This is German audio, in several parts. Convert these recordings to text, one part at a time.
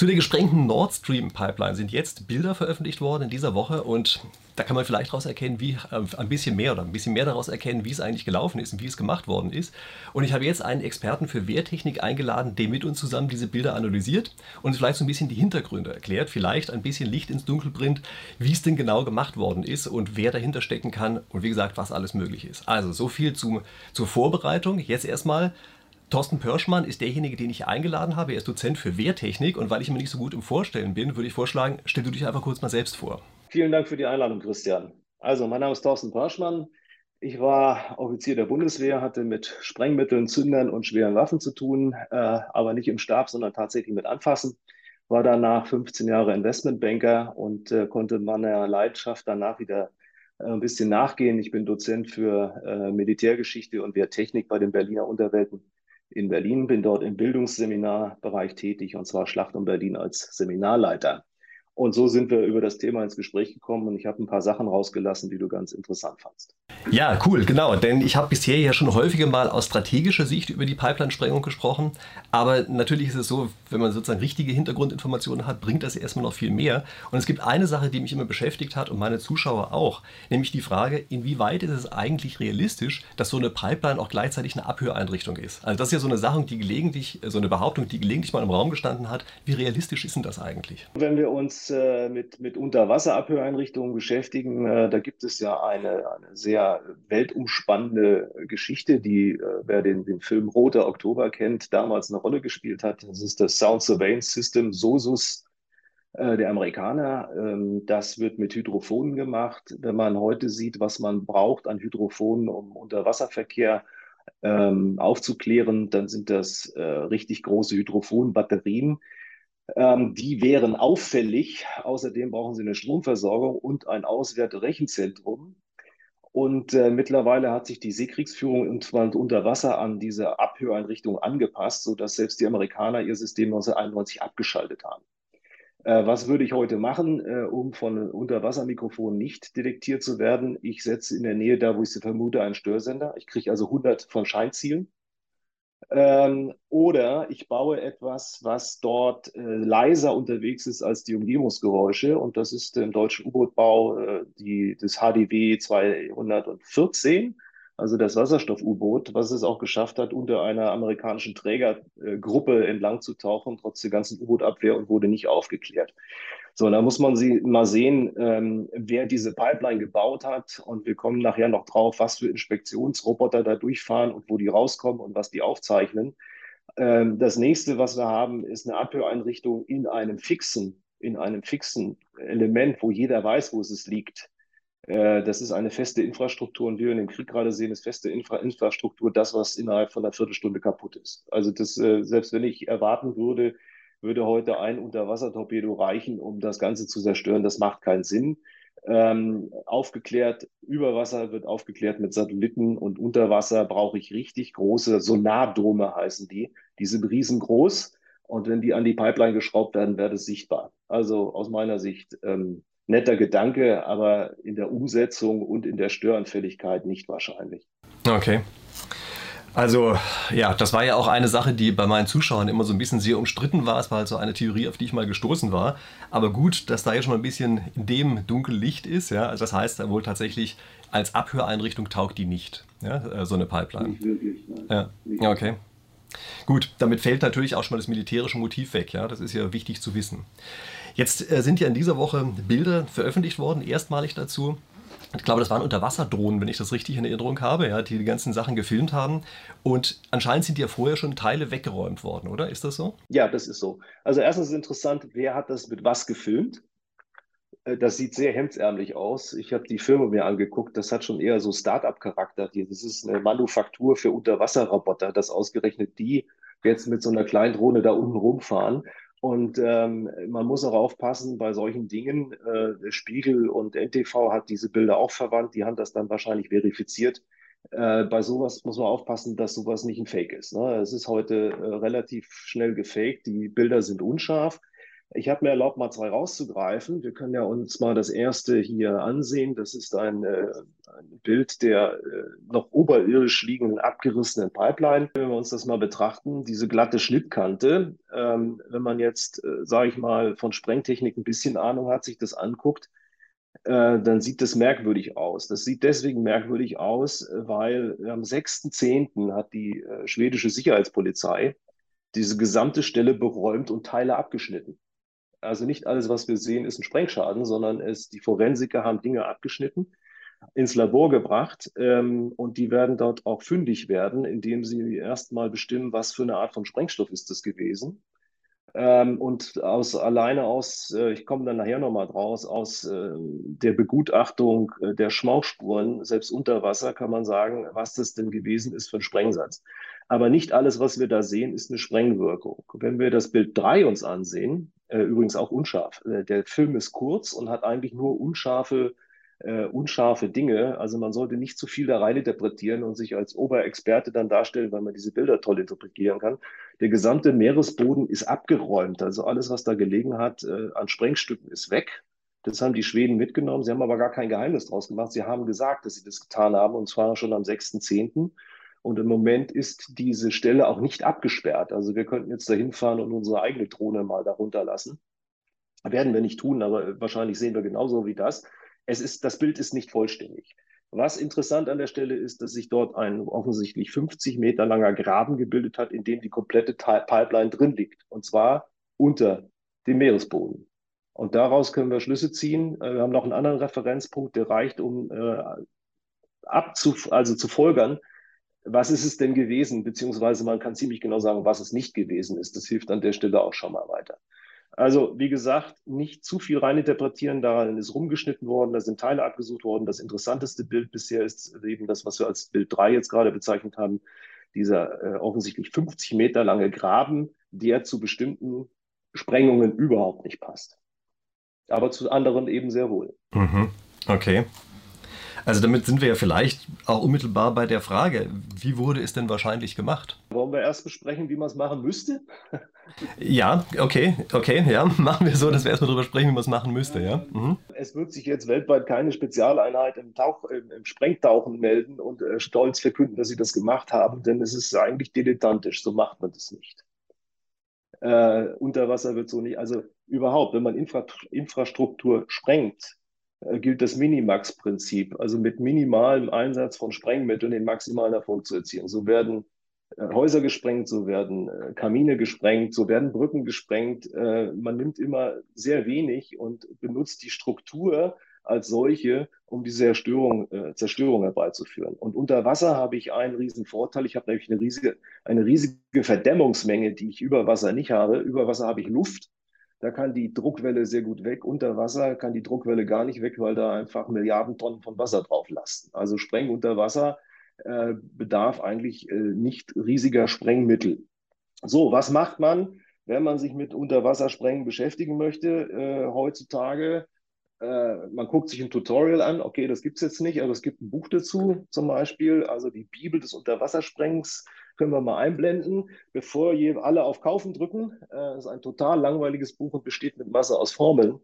Zu der gesprengten Nord Stream Pipeline sind jetzt Bilder veröffentlicht worden in dieser Woche und da kann man vielleicht daraus erkennen, wie äh, ein bisschen mehr oder ein bisschen mehr daraus erkennen, wie es eigentlich gelaufen ist und wie es gemacht worden ist. Und ich habe jetzt einen Experten für Wehrtechnik eingeladen, der mit uns zusammen diese Bilder analysiert und vielleicht so ein bisschen die Hintergründe erklärt, vielleicht ein bisschen Licht ins Dunkel bringt, wie es denn genau gemacht worden ist und wer dahinter stecken kann und wie gesagt, was alles möglich ist. Also so viel zum, zur Vorbereitung. Jetzt erstmal Thorsten Pörschmann ist derjenige, den ich eingeladen habe. Er ist Dozent für Wehrtechnik und weil ich mir nicht so gut im Vorstellen bin, würde ich vorschlagen, stell du dich einfach kurz mal selbst vor. Vielen Dank für die Einladung, Christian. Also, mein Name ist Thorsten Pörschmann. Ich war Offizier der Bundeswehr, hatte mit Sprengmitteln, Zündern und schweren Waffen zu tun, äh, aber nicht im Stab, sondern tatsächlich mit Anfassen. War danach 15 Jahre Investmentbanker und äh, konnte meiner Leidenschaft danach wieder äh, ein bisschen nachgehen. Ich bin Dozent für äh, Militärgeschichte und Wehrtechnik bei den Berliner Unterwelten in Berlin, bin dort im Bildungsseminarbereich tätig und zwar Schlacht um Berlin als Seminarleiter. Und so sind wir über das Thema ins Gespräch gekommen und ich habe ein paar Sachen rausgelassen, die du ganz interessant fandst. Ja, cool, genau. Denn ich habe bisher ja schon häufiger mal aus strategischer Sicht über die Pipeline-Sprengung gesprochen. Aber natürlich ist es so, wenn man sozusagen richtige Hintergrundinformationen hat, bringt das erstmal noch viel mehr. Und es gibt eine Sache, die mich immer beschäftigt hat und meine Zuschauer auch, nämlich die Frage, inwieweit ist es eigentlich realistisch, dass so eine Pipeline auch gleichzeitig eine Abhöreinrichtung ist. Also das ist ja so eine Sache, die gelegentlich, so eine Behauptung, die gelegentlich mal im Raum gestanden hat. Wie realistisch ist denn das eigentlich? Wenn wir uns äh, mit, mit Unterwasserabhöreinrichtungen beschäftigen, äh, da gibt es ja eine, eine sehr weltumspannende Geschichte, die, äh, wer den, den Film Roter Oktober kennt, damals eine Rolle gespielt hat. Das ist das Sound Surveillance System, SOSUS der Amerikaner. Ähm, das wird mit Hydrophonen gemacht. Wenn man heute sieht, was man braucht an Hydrophonen, um Unterwasserverkehr ähm, aufzuklären, dann sind das richtig große Hydrophonbatterien ähm, die wären auffällig. Außerdem brauchen sie eine Stromversorgung und ein Auswerterechenzentrum. Und äh, mittlerweile hat sich die Seekriegsführung unter Wasser an diese Abhöreinrichtung angepasst, sodass selbst die Amerikaner ihr System 1991 abgeschaltet haben. Äh, was würde ich heute machen, äh, um von Unterwassermikrofonen nicht detektiert zu werden? Ich setze in der Nähe, da wo ich sie vermute, einen Störsender. Ich kriege also 100 von Scheinzielen ähm, oder ich baue etwas, was dort äh, leiser unterwegs ist als die Umgebungsgeräusche. Und das ist im deutschen U-Boot-Bau äh, das HDW 214, also das Wasserstoff-U-Boot, was es auch geschafft hat, unter einer amerikanischen Trägergruppe entlang zu tauchen, trotz der ganzen U-Boot-Abwehr und wurde nicht aufgeklärt. So, da muss man sie mal sehen, ähm, wer diese Pipeline gebaut hat. Und wir kommen nachher noch drauf, was für Inspektionsroboter da durchfahren und wo die rauskommen und was die aufzeichnen. Ähm, das nächste, was wir haben, ist eine Abhöreinrichtung in einem fixen, in einem fixen Element, wo jeder weiß, wo es liegt. Äh, das ist eine feste Infrastruktur und wie wir in dem Krieg gerade sehen, ist feste Infra Infrastruktur das, was innerhalb von einer Viertelstunde kaputt ist. Also das, äh, selbst wenn ich erwarten würde, würde heute ein Unterwassertorpedo reichen, um das Ganze zu zerstören. Das macht keinen Sinn. Ähm, aufgeklärt, über Wasser wird aufgeklärt mit Satelliten und unter Wasser brauche ich richtig große Sonardome heißen die. Die sind riesengroß und wenn die an die Pipeline geschraubt werden, wird es sichtbar. Also aus meiner Sicht ähm, netter Gedanke, aber in der Umsetzung und in der Störanfälligkeit nicht wahrscheinlich. Okay. Also ja, das war ja auch eine Sache, die bei meinen Zuschauern immer so ein bisschen sehr umstritten war. Es war halt so eine Theorie, auf die ich mal gestoßen war. Aber gut, dass da jetzt schon mal ein bisschen in dem dunkel Licht ist. Ja? Also das heißt wohl tatsächlich, als Abhöreinrichtung taugt die nicht, ja? Äh, so eine Pipeline. Nicht wirklich, nein. Ja, okay. Gut, damit fällt natürlich auch schon mal das militärische Motiv weg. Ja? Das ist ja wichtig zu wissen. Jetzt äh, sind ja in dieser Woche Bilder veröffentlicht worden, erstmalig dazu ich glaube, das waren Unterwasserdrohnen, wenn ich das richtig in Erinnerung habe, ja, die die ganzen Sachen gefilmt haben. Und anscheinend sind ja vorher schon Teile weggeräumt worden, oder? Ist das so? Ja, das ist so. Also erstens ist interessant, wer hat das mit was gefilmt? Äh, das sieht sehr hemdsärmlich aus. Ich habe die Firma mir angeguckt. Das hat schon eher so Start-up-Charakter. Das ist eine Manufaktur für Unterwasserroboter, dass ausgerechnet die jetzt mit so einer kleinen Drohne da unten rumfahren. Und ähm, man muss auch aufpassen bei solchen Dingen. Äh, Spiegel und NTV hat diese Bilder auch verwandt. Die haben das dann wahrscheinlich verifiziert. Äh, bei sowas muss man aufpassen, dass sowas nicht ein Fake ist. Ne? Es ist heute äh, relativ schnell gefaked. Die Bilder sind unscharf. Ich habe mir erlaubt, mal zwei rauszugreifen. Wir können ja uns mal das erste hier ansehen. Das ist ein, äh, ein Bild der äh, noch oberirdisch liegenden abgerissenen Pipeline. Wenn wir uns das mal betrachten, diese glatte Schnittkante, ähm, wenn man jetzt, äh, sage ich mal, von Sprengtechnik ein bisschen Ahnung hat, sich das anguckt, äh, dann sieht das merkwürdig aus. Das sieht deswegen merkwürdig aus, weil am 6.10. hat die äh, schwedische Sicherheitspolizei diese gesamte Stelle beräumt und Teile abgeschnitten. Also nicht alles, was wir sehen, ist ein Sprengschaden, sondern es, die Forensiker haben Dinge abgeschnitten, ins Labor gebracht ähm, und die werden dort auch fündig werden, indem sie erstmal bestimmen, was für eine Art von Sprengstoff ist das gewesen. Ähm, und aus alleine aus, äh, ich komme dann nachher nochmal draus, aus äh, der Begutachtung äh, der Schmauchspuren, selbst unter Wasser, kann man sagen, was das denn gewesen ist für ein Sprengsatz. Aber nicht alles, was wir da sehen, ist eine Sprengwirkung. Wenn wir das Bild 3 uns ansehen, übrigens auch unscharf, äh, der Film ist kurz und hat eigentlich nur unscharfe äh, unscharfe Dinge. Also man sollte nicht zu viel da rein interpretieren und sich als Oberexperte dann darstellen, weil man diese Bilder toll interpretieren kann. Der gesamte Meeresboden ist abgeräumt. Also alles, was da gelegen hat äh, an Sprengstücken, ist weg. Das haben die Schweden mitgenommen. Sie haben aber gar kein Geheimnis draus gemacht. Sie haben gesagt, dass sie das getan haben, und zwar schon am 6.10. Und im Moment ist diese Stelle auch nicht abgesperrt. Also wir könnten jetzt da hinfahren und unsere eigene Drohne mal darunter lassen. Werden wir nicht tun, aber wahrscheinlich sehen wir genauso wie das es ist, das Bild ist nicht vollständig. Was interessant an der Stelle ist, dass sich dort ein offensichtlich 50 Meter langer Graben gebildet hat, in dem die komplette Pipeline drin liegt. Und zwar unter dem Meeresboden. Und daraus können wir Schlüsse ziehen. Äh, wir haben noch einen anderen Referenzpunkt, der reicht, um äh, abzuf also zu folgern, was ist es denn gewesen, beziehungsweise man kann ziemlich genau sagen, was es nicht gewesen ist. Das hilft an der Stelle auch schon mal weiter. Also, wie gesagt, nicht zu viel reininterpretieren. Daran ist rumgeschnitten worden, da sind Teile abgesucht worden. Das interessanteste Bild bisher ist eben das, was wir als Bild 3 jetzt gerade bezeichnet haben. Dieser äh, offensichtlich 50 Meter lange Graben, der zu bestimmten Sprengungen überhaupt nicht passt. Aber zu anderen eben sehr wohl. Mhm. Okay. Also damit sind wir ja vielleicht auch unmittelbar bei der Frage, wie wurde es denn wahrscheinlich gemacht? Wollen wir erst besprechen, wie man es machen müsste? Ja, okay, okay, ja, machen wir so, dass wir erstmal darüber sprechen, wie man es machen müsste, ja. Mhm. Es wird sich jetzt weltweit keine Spezialeinheit im, Tauch, im, im Sprengtauchen melden und äh, stolz verkünden, dass sie das gemacht haben, denn es ist eigentlich dilettantisch, so macht man das nicht. Äh, unter Wasser wird so nicht, also überhaupt, wenn man Infra Infrastruktur sprengt, gilt das Minimax-Prinzip, also mit minimalem Einsatz von Sprengmitteln den maximalen Erfolg zu erzielen. So werden äh, Häuser gesprengt, so werden äh, Kamine gesprengt, so werden Brücken gesprengt. Man nimmt immer sehr wenig und benutzt die Struktur als solche, um die Zerstörung, Zerstörung herbeizuführen. Und unter Wasser habe ich einen riesen Vorteil. Ich habe nämlich eine riesige, eine riesige Verdämmungsmenge, die ich über Wasser nicht habe. Über Wasser habe ich Luft da kann die Druckwelle sehr gut weg. Unter Wasser kann die Druckwelle gar nicht weg, weil da einfach Milliarden Tonnen von Wasser drauf lasten. Also Spreng unter Wasser äh, bedarf eigentlich äh, nicht riesiger Sprengmittel. So, was macht man, wenn man sich mit Unterwassersprengen beschäftigen möchte äh, heutzutage? Äh, man guckt sich ein Tutorial an, okay, das gibt es jetzt nicht, aber es gibt ein Buch dazu zum Beispiel, also die Bibel des Unterwassersprengens können wir mal einblenden, bevor alle auf Kaufen drücken. Äh, ist ein total langweiliges Buch und besteht mit Masse aus Formeln.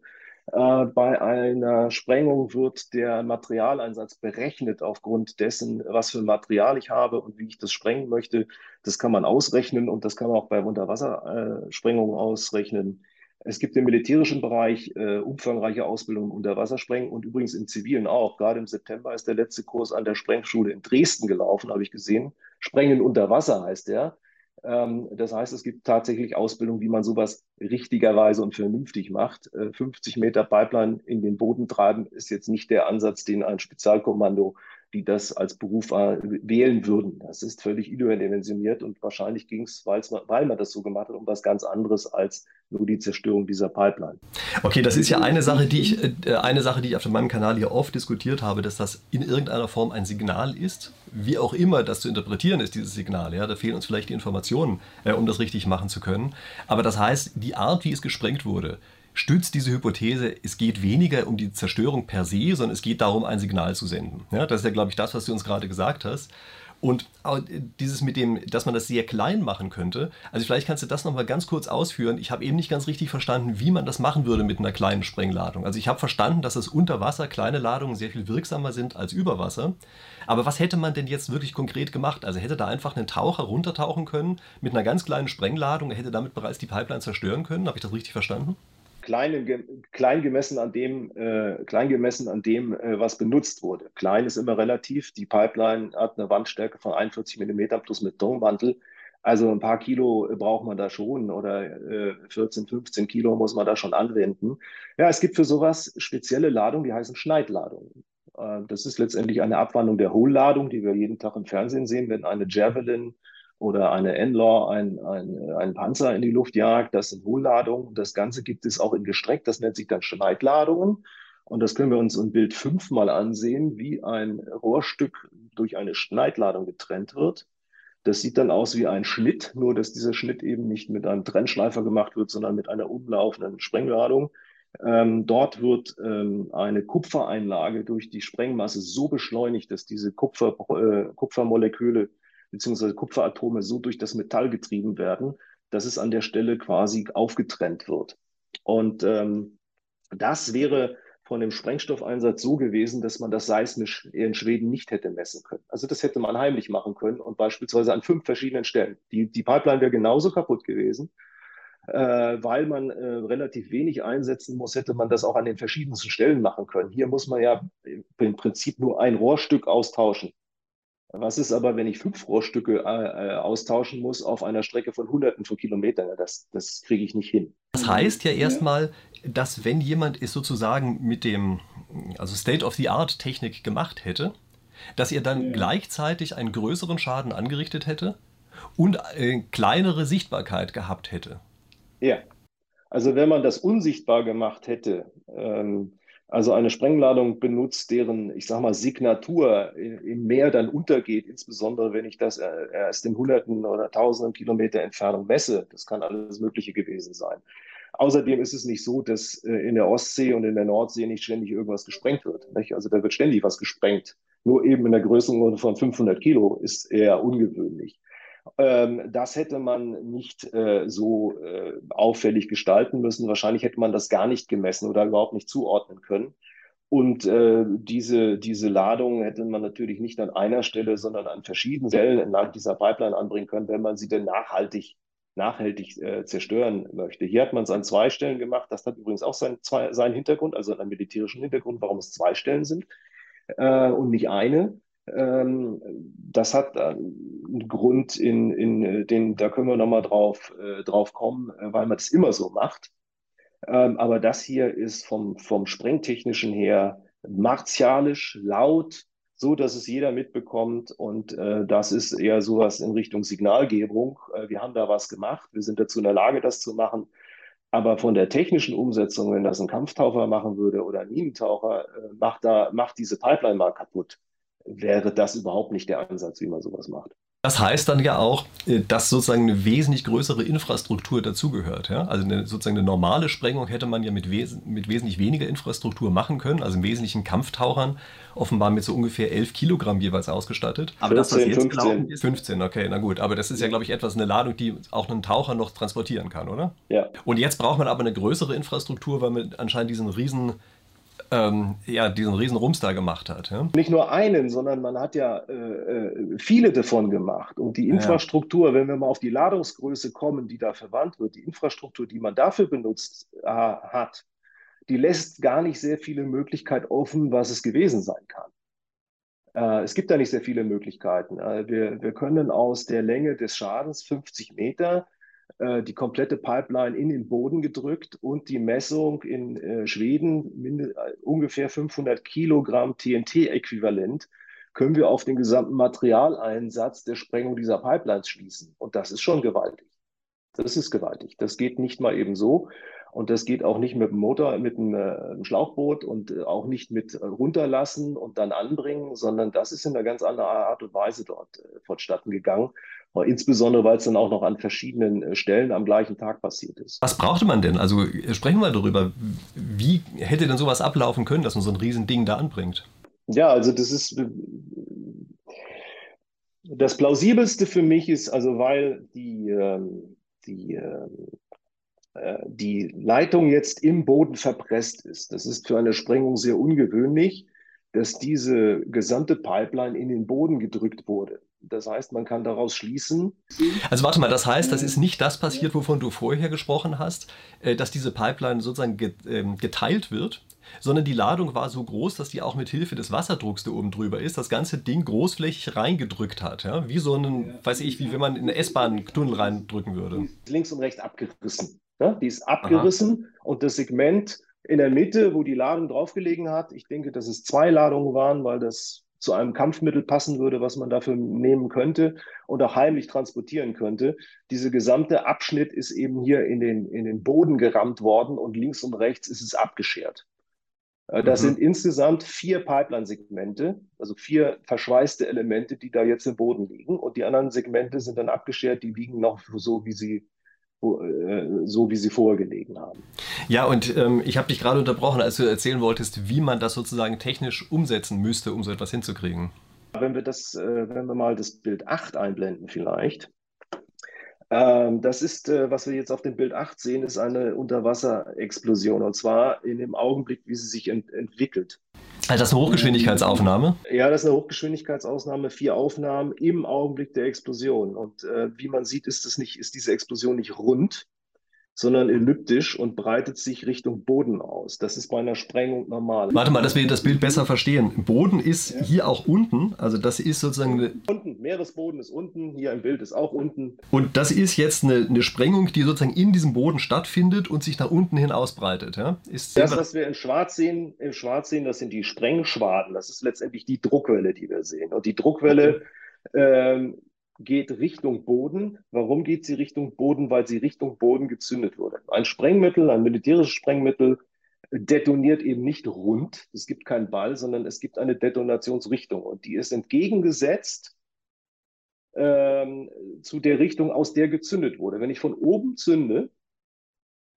Äh, bei einer Sprengung wird der Materialeinsatz berechnet aufgrund dessen, was für Material ich habe und wie ich das sprengen möchte. Das kann man ausrechnen und das kann man auch bei Unterwassersprengungen ausrechnen. Es gibt im militärischen Bereich äh, umfangreiche Ausbildung unter Wassersprengen und übrigens im zivilen auch. Gerade im September ist der letzte Kurs an der Sprengschule in Dresden gelaufen, habe ich gesehen. Sprengen unter Wasser heißt der. Ähm, das heißt, es gibt tatsächlich Ausbildung, wie man sowas richtigerweise und vernünftig macht. Äh, 50 Meter Pipeline in den Boden treiben ist jetzt nicht der Ansatz, den ein Spezialkommando die das als Beruf äh, wählen würden. Das ist völlig überdimensioniert und wahrscheinlich ging es, weil man das so gemacht hat, um was ganz anderes als nur die Zerstörung dieser Pipeline. Okay, das ist ja eine Sache, die ich, äh, eine Sache, die ich auf meinem Kanal hier oft diskutiert habe, dass das in irgendeiner Form ein Signal ist, wie auch immer das zu interpretieren ist, dieses Signal. Ja, da fehlen uns vielleicht die Informationen, äh, um das richtig machen zu können. Aber das heißt, die Art, wie es gesprengt wurde, stützt diese Hypothese, es geht weniger um die Zerstörung per se, sondern es geht darum, ein Signal zu senden. Ja, das ist ja, glaube ich, das, was du uns gerade gesagt hast. Und dieses mit dem, dass man das sehr klein machen könnte, also vielleicht kannst du das nochmal ganz kurz ausführen. Ich habe eben nicht ganz richtig verstanden, wie man das machen würde mit einer kleinen Sprengladung. Also ich habe verstanden, dass es unter Wasser kleine Ladungen sehr viel wirksamer sind als über Wasser. Aber was hätte man denn jetzt wirklich konkret gemacht? Also hätte da einfach ein Taucher runtertauchen können mit einer ganz kleinen Sprengladung, er hätte damit bereits die Pipeline zerstören können? Habe ich das richtig verstanden? Klein, klein gemessen an dem, äh, klein gemessen an dem äh, was benutzt wurde. Klein ist immer relativ. Die Pipeline hat eine Wandstärke von 41 mm plus mit Tonmantel. Also ein paar Kilo braucht man da schon oder äh, 14, 15 Kilo muss man da schon anwenden. Ja, es gibt für sowas spezielle Ladungen, die heißen Schneidladungen. Äh, das ist letztendlich eine Abwandlung der Hohlladung, die wir jeden Tag im Fernsehen sehen, wenn eine Javelin oder eine Enlaw ein, ein, ein Panzer in die Luft jagt. Das sind Hohlladungen. Das Ganze gibt es auch in gestreckt. Das nennt sich dann Schneidladungen. Und das können wir uns in Bild 5 mal ansehen, wie ein Rohrstück durch eine Schneidladung getrennt wird. Das sieht dann aus wie ein Schnitt, nur dass dieser Schnitt eben nicht mit einem Trennschleifer gemacht wird, sondern mit einer umlaufenden Sprengladung. Ähm, dort wird ähm, eine Kupfereinlage durch die Sprengmasse so beschleunigt, dass diese Kupfer, äh, Kupfermoleküle beziehungsweise Kupferatome so durch das Metall getrieben werden, dass es an der Stelle quasi aufgetrennt wird. Und ähm, das wäre von dem Sprengstoffeinsatz so gewesen, dass man das seismisch in Schweden nicht hätte messen können. Also das hätte man heimlich machen können und beispielsweise an fünf verschiedenen Stellen. Die, die Pipeline wäre genauso kaputt gewesen. Äh, weil man äh, relativ wenig einsetzen muss, hätte man das auch an den verschiedensten Stellen machen können. Hier muss man ja im Prinzip nur ein Rohrstück austauschen. Was ist aber, wenn ich fünf Rohrstücke äh, äh, austauschen muss auf einer Strecke von Hunderten von Kilometern? Das, das kriege ich nicht hin. Das heißt ja erstmal, dass wenn jemand es sozusagen mit dem, also State-of-the-Art-Technik gemacht hätte, dass er dann ja. gleichzeitig einen größeren Schaden angerichtet hätte und eine kleinere Sichtbarkeit gehabt hätte. Ja, also wenn man das unsichtbar gemacht hätte, ähm, also eine Sprengladung benutzt, deren, ich sag mal, Signatur im Meer dann untergeht, insbesondere wenn ich das äh, erst in Hunderten oder Tausenden Kilometer Entfernung messe. Das kann alles Mögliche gewesen sein. Außerdem ist es nicht so, dass äh, in der Ostsee und in der Nordsee nicht ständig irgendwas gesprengt wird. Nicht? Also da wird ständig was gesprengt. Nur eben in der Größenordnung von 500 Kilo ist eher ungewöhnlich. Ähm, das hätte man nicht äh, so äh, auffällig gestalten müssen. Wahrscheinlich hätte man das gar nicht gemessen oder überhaupt nicht zuordnen können. Und äh, diese, diese Ladung hätte man natürlich nicht an einer Stelle, sondern an verschiedenen Stellen entlang dieser Pipeline anbringen können, wenn man sie denn nachhaltig, nachhaltig äh, zerstören möchte. Hier hat man es an zwei Stellen gemacht. Das hat übrigens auch sein, zwei, seinen Hintergrund, also einen militärischen Hintergrund, warum es zwei Stellen sind äh, und nicht eine. Ähm, das hat einen Grund, in, in den, da können wir nochmal drauf, äh, drauf kommen, äh, weil man das immer so macht. Ähm, aber das hier ist vom, vom Sprengtechnischen her martialisch, laut, so dass es jeder mitbekommt. Und äh, das ist eher sowas in Richtung Signalgebung. Äh, wir haben da was gemacht, wir sind dazu in der Lage, das zu machen. Aber von der technischen Umsetzung, wenn das ein Kampftaucher machen würde oder ein Minentaucher, äh, macht, da, macht diese Pipeline mal kaputt wäre das überhaupt nicht der Ansatz, wie man sowas macht. Das heißt dann ja auch, äh, dass sozusagen eine wesentlich größere Infrastruktur dazugehört. Ja? Also eine, sozusagen eine normale Sprengung hätte man ja mit, wes mit wesentlich weniger Infrastruktur machen können, also im Wesentlichen Kampftauchern, offenbar mit so ungefähr 11 Kilogramm jeweils ausgestattet. Aber 14, das, was jetzt 15. ist 15, okay, na gut. Aber das ist ja, glaube ich, etwas, eine Ladung, die auch einen Taucher noch transportieren kann, oder? Ja. Und jetzt braucht man aber eine größere Infrastruktur, weil man anscheinend diesen riesen ähm, ja, diesen riesen Rums da gemacht hat. Ja? Nicht nur einen, sondern man hat ja äh, äh, viele davon gemacht. Und die Infrastruktur, ja. wenn wir mal auf die Ladungsgröße kommen, die da verwandt wird, die Infrastruktur, die man dafür benutzt äh, hat, die lässt gar nicht sehr viele Möglichkeiten offen, was es gewesen sein kann. Äh, es gibt da nicht sehr viele Möglichkeiten. Äh, wir, wir können aus der Länge des Schadens 50 Meter die komplette Pipeline in den Boden gedrückt und die Messung in äh, Schweden, äh, ungefähr 500 Kilogramm TNT-Äquivalent, können wir auf den gesamten Materialeinsatz der Sprengung dieser Pipelines schließen. Und das ist schon gewaltig. Das ist gewaltig. Das geht nicht mal eben so. Und das geht auch nicht mit dem Motor, mit einem, äh, Schlauchboot und äh, auch nicht mit äh, runterlassen und dann anbringen, sondern das ist in einer ganz anderen Art und Weise dort äh, vonstatten gegangen. Insbesondere, weil es dann auch noch an verschiedenen äh, Stellen am gleichen Tag passiert ist. Was brauchte man denn? Also äh, sprechen wir darüber. Wie hätte denn sowas ablaufen können, dass man so ein Riesending da anbringt? Ja, also das ist Das plausibelste für mich ist, also weil die, ähm, die, äh, die Leitung jetzt im Boden verpresst ist. Das ist für eine Sprengung sehr ungewöhnlich, dass diese gesamte Pipeline in den Boden gedrückt wurde. Das heißt, man kann daraus schließen. Also warte mal, das heißt, das ist nicht das passiert, wovon du vorher gesprochen hast, äh, dass diese Pipeline sozusagen ähm, geteilt wird, sondern die Ladung war so groß, dass die auch mit Hilfe des Wasserdrucks, der oben drüber ist, das ganze Ding großflächig reingedrückt hat. Ja? Wie so ein, weiß ich, wie wenn man in eine S-Bahn-Tunnel reindrücken würde. Links und rechts abgerissen. Ja? Die ist abgerissen Aha. und das Segment in der Mitte, wo die Ladung draufgelegen hat, ich denke, dass es zwei Ladungen waren, weil das zu einem Kampfmittel passen würde, was man dafür nehmen könnte und auch heimlich transportieren könnte. Diese gesamte Abschnitt ist eben hier in den, in den Boden gerammt worden und links und rechts ist es abgeschert. Äh, das mhm. sind insgesamt vier Pipeline-Segmente, also vier verschweißte Elemente, die da jetzt im Boden liegen. Und die anderen Segmente sind dann abgeschert, die liegen noch so, wie sie so wie sie vorher gelegen haben. Ja, und ähm, ich habe dich gerade unterbrochen, als du erzählen wolltest, wie man das sozusagen technisch umsetzen müsste, um so etwas hinzukriegen. Wenn wir das, äh, wenn wir mal das Bild 8 einblenden vielleicht. Ähm, das ist, äh, was wir jetzt auf dem Bild 8 sehen, ist eine Unterwasserexplosion und zwar in dem Augenblick, wie sie sich ent entwickelt. Also das ist eine Hochgeschwindigkeitsaufnahme? Ja, das ist eine Hochgeschwindigkeitsaufnahme, vier Aufnahmen im Augenblick der Explosion. Und äh, wie man sieht, ist, das nicht, ist diese Explosion nicht rund, sondern elliptisch und breitet sich Richtung Boden aus. Das ist bei einer Sprengung normal. Warte mal, dass wir das Bild besser verstehen. Boden ist ja. hier auch unten, also das ist sozusagen... Unten, Meeresboden ist unten, hier im Bild ist auch unten. Und das ist jetzt eine, eine Sprengung, die sozusagen in diesem Boden stattfindet und sich nach unten hin ausbreitet. Ja? Ist das, was wir in Schwarz sehen, im Schwarz sehen, das sind die Sprengschwaden. Das ist letztendlich die Druckwelle, die wir sehen. Und die Druckwelle... Ähm, geht Richtung Boden. Warum geht sie Richtung Boden? Weil sie Richtung Boden gezündet wurde. Ein Sprengmittel, ein militärisches Sprengmittel detoniert eben nicht rund. Es gibt keinen Ball, sondern es gibt eine Detonationsrichtung und die ist entgegengesetzt ähm, zu der Richtung, aus der gezündet wurde. Wenn ich von oben zünde,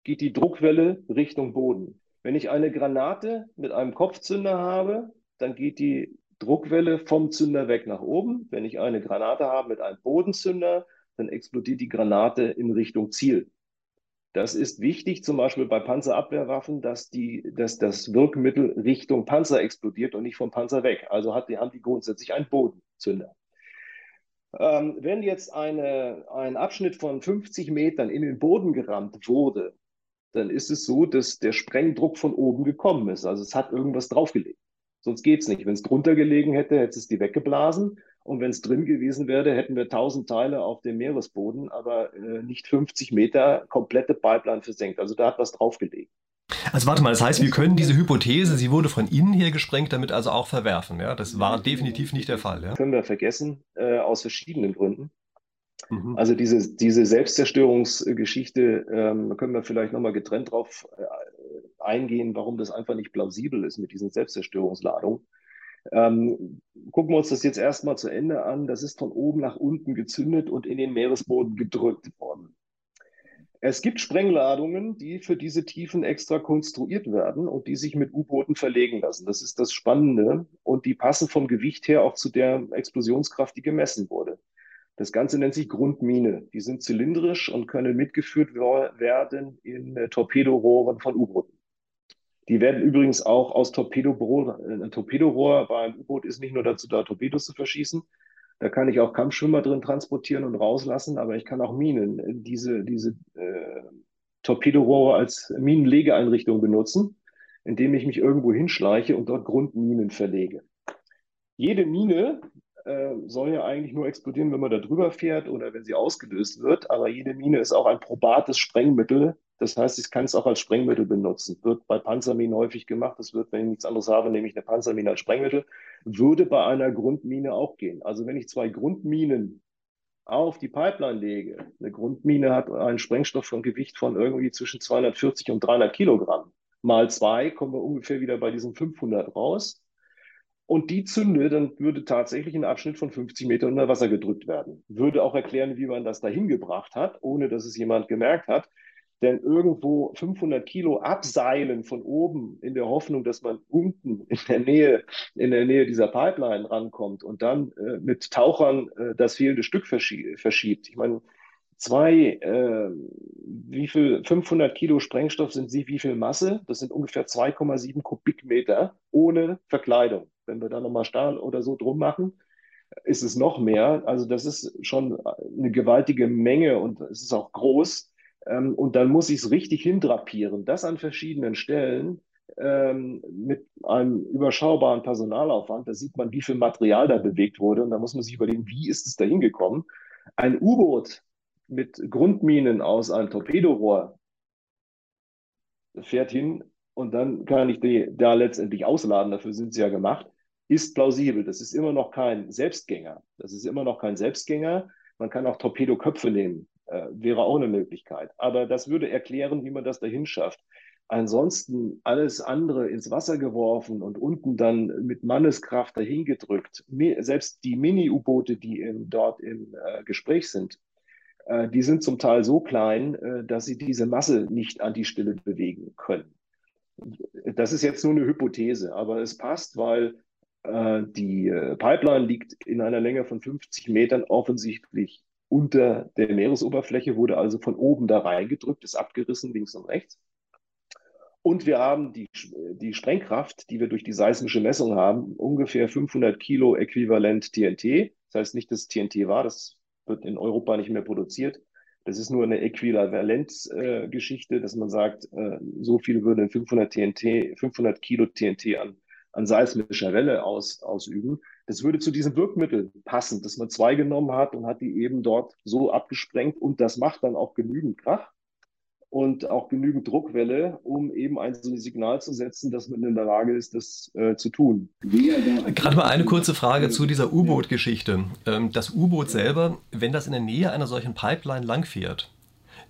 geht die Druckwelle Richtung Boden. Wenn ich eine Granate mit einem Kopfzünder habe, dann geht die Druckwelle vom Zünder weg nach oben. Wenn ich eine Granate habe mit einem Bodenzünder, dann explodiert die Granate in Richtung Ziel. Das ist wichtig, zum Beispiel bei Panzerabwehrwaffen, dass, die, dass das Wirkmittel Richtung Panzer explodiert und nicht vom Panzer weg. Also hat die, haben die grundsätzlich einen Bodenzünder. Ähm, wenn jetzt eine, ein Abschnitt von 50 Metern in den Boden gerammt wurde, dann ist es so, dass der Sprengdruck von oben gekommen ist. Also es hat irgendwas draufgelegt. Sonst geht es nicht. Wenn es drunter gelegen hätte, hätte es die weggeblasen. Und wenn es drin gewesen wäre, hätten wir 1000 Teile auf dem Meeresboden, aber äh, nicht 50 Meter komplette Pipeline versenkt. Also da hat was draufgelegt. Also warte mal, das heißt, wir können diese Hypothese, sie wurde von innen her gesprengt, damit also auch verwerfen. Ja? Das war definitiv nicht der Fall. Ja? Können wir vergessen, äh, aus verschiedenen Gründen. Mhm. Also diese, diese Selbstzerstörungsgeschichte, ähm, können wir vielleicht nochmal getrennt drauf äh, eingehen, warum das einfach nicht plausibel ist mit diesen Selbstzerstörungsladungen. Ähm, gucken wir uns das jetzt erstmal zu Ende an. Das ist von oben nach unten gezündet und in den Meeresboden gedrückt worden. Es gibt Sprengladungen, die für diese Tiefen extra konstruiert werden und die sich mit U-Booten verlegen lassen. Das ist das Spannende. Und die passen vom Gewicht her auch zu der Explosionskraft, die gemessen wurde. Das Ganze nennt sich Grundmine. Die sind zylindrisch und können mitgeführt werden in äh, Torpedorohren von U-Booten. Die werden übrigens auch aus Torpedorohr, ein äh, Torpedorohr beim U-Boot ist nicht nur dazu da, Torpedos zu verschießen. Da kann ich auch Kampfschwimmer drin transportieren und rauslassen, aber ich kann auch Minen, äh, diese, diese äh, Torpedorohre als Minenlegeeinrichtung benutzen, indem ich mich irgendwo hinschleiche und dort Grundminen verlege. Jede Mine äh, soll ja eigentlich nur explodieren, wenn man da drüber fährt oder wenn sie ausgelöst wird. Aber jede Mine ist auch ein probates Sprengmittel. Das heißt, ich kann es auch als Sprengmittel benutzen. Wird bei Panzerminen häufig gemacht. Das wird, wenn ich nichts anderes habe, nehme ich eine Panzermine als Sprengmittel. Würde bei einer Grundmine auch gehen. Also wenn ich zwei Grundminen auf die Pipeline lege, eine Grundmine hat einen Sprengstoff von Gewicht von irgendwie zwischen 240 und 300 Kilogramm. Mal zwei kommen wir ungefähr wieder bei diesen 500 raus und die zünde, dann würde tatsächlich ein Abschnitt von 50 Metern unter Wasser gedrückt werden. Würde auch erklären, wie man das dahin gebracht hat, ohne dass es jemand gemerkt hat. Denn irgendwo 500 Kilo abseilen von oben in der Hoffnung, dass man unten in der Nähe, in der Nähe dieser Pipeline rankommt und dann äh, mit Tauchern äh, das fehlende Stück verschiebt. Ich meine, zwei, äh, wie viel, 500 Kilo Sprengstoff sind sie, wie viel Masse? Das sind ungefähr 2,7 Kubikmeter ohne Verkleidung. Wenn wir da nochmal Stahl oder so drum machen, ist es noch mehr. Also das ist schon eine gewaltige Menge und es ist auch groß. Ähm, und dann muss ich es richtig hindrapieren. Das an verschiedenen Stellen ähm, mit einem überschaubaren Personalaufwand. Da sieht man, wie viel Material da bewegt wurde. Und da muss man sich überlegen, wie ist es da hingekommen? Ein U-Boot mit Grundminen aus einem Torpedorohr fährt hin und dann kann ich die da letztendlich ausladen. Dafür sind sie ja gemacht. Ist plausibel. Das ist immer noch kein Selbstgänger. Das ist immer noch kein Selbstgänger. Man kann auch Torpedoköpfe nehmen. Äh, wäre auch eine Möglichkeit. Aber das würde erklären, wie man das dahin schafft. Ansonsten alles andere ins Wasser geworfen und unten dann mit Manneskraft dahin gedrückt. Selbst die Mini-U-Boote, die in, dort im äh, Gespräch sind, äh, die sind zum Teil so klein, äh, dass sie diese Masse nicht an die Stelle bewegen können. Das ist jetzt nur eine Hypothese, aber es passt, weil äh, die äh, Pipeline liegt in einer Länge von 50 Metern offensichtlich unter der Meeresoberfläche, wurde also von oben da reingedrückt, ist abgerissen links und rechts. Und wir haben die, die Sprengkraft, die wir durch die seismische Messung haben, ungefähr 500 Kilo äquivalent TNT. Das heißt nicht, dass TNT war, das wird in Europa nicht mehr produziert. Das ist nur eine Äquivalenzgeschichte, äh, dass man sagt, äh, so viel würde 500 TNT, 500 Kilo TNT an, an seismischer Welle aus, ausüben. Das würde zu diesem Wirkmittel passen, dass man zwei genommen hat und hat die eben dort so abgesprengt und das macht dann auch genügend Krach und auch genügend Druckwelle, um eben ein so ein Signal zu setzen, dass man in der Lage ist, das äh, zu tun. Gerade mal eine kurze Frage zu dieser U-Boot-Geschichte. Ähm, das U-Boot selber, wenn das in der Nähe einer solchen Pipeline langfährt,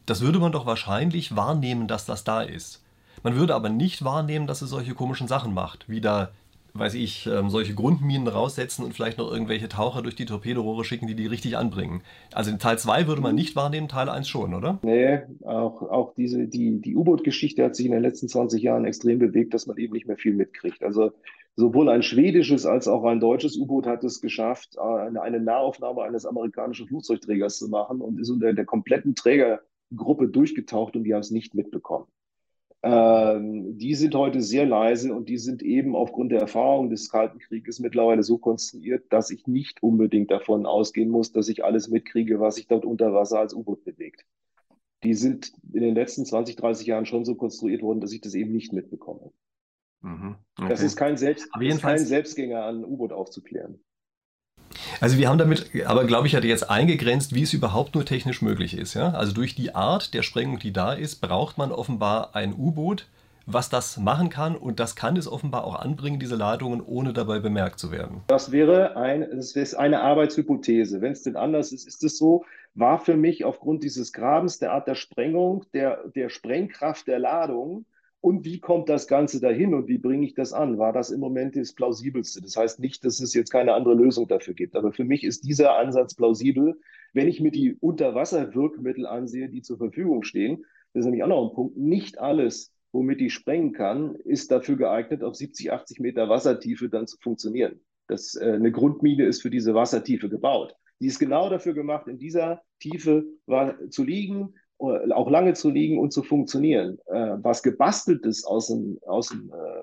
das würde man doch wahrscheinlich wahrnehmen, dass das da ist. Man würde aber nicht wahrnehmen, dass es solche komischen Sachen macht, wie da weiß ich, ähm, solche Grundminen raussetzen und vielleicht noch irgendwelche Taucher durch die Torpedorohre schicken, die die richtig anbringen. Also in Teil 2 würde man nicht wahrnehmen, Teil 1 schon, oder? Nee, auch, auch diese, die, die U-Boot-Geschichte hat sich in den letzten 20 Jahren extrem bewegt, dass man eben nicht mehr viel mitkriegt. Also sowohl ein schwedisches als auch ein deutsches U-Boot hat es geschafft, eine, eine Nahaufnahme eines amerikanischen Flugzeugträgers zu machen und ist unter der kompletten Trägergruppe durchgetaucht und die haben es nicht mitbekommen. Ähm, die sind heute sehr leise und die sind eben aufgrund der Erfahrung des Kalten Krieges mittlerweile so konstruiert, dass ich nicht unbedingt davon ausgehen muss, dass ich alles mitkriege, was sich dort unter Wasser als U-Boot bewegt. Die sind in den letzten 20, 30 Jahren schon so konstruiert worden, dass ich das eben nicht mitbekomme. Mhm, okay. Das ist kein, Selbst, ist kein Selbstgänger, an U-Boot aufzuklären. Also wir haben damit aber, glaube ich, jetzt eingegrenzt, wie es überhaupt nur technisch möglich ist. Ja? Also durch die Art der Sprengung, die da ist, braucht man offenbar ein U-Boot, was das machen kann und das kann es offenbar auch anbringen, diese Ladungen, ohne dabei bemerkt zu werden. Das wäre ein, das ist eine Arbeitshypothese. Wenn es denn anders ist, ist es so, war für mich aufgrund dieses Grabens, der Art der Sprengung, der, der Sprengkraft der Ladung, und wie kommt das Ganze dahin und wie bringe ich das an? War das im Moment das plausibelste? Das heißt nicht, dass es jetzt keine andere Lösung dafür gibt, aber für mich ist dieser Ansatz plausibel, wenn ich mir die Unterwasserwirkmittel ansehe, die zur Verfügung stehen. Das ist nämlich auch noch ein Punkt. Nicht alles, womit ich sprengen kann, ist dafür geeignet, auf 70, 80 Meter Wassertiefe dann zu funktionieren. Das, äh, eine Grundmine ist für diese Wassertiefe gebaut. Die ist genau dafür gemacht, in dieser Tiefe war, zu liegen, auch lange zu liegen und zu funktionieren. Äh, was gebasteltes aus dem, aus dem äh,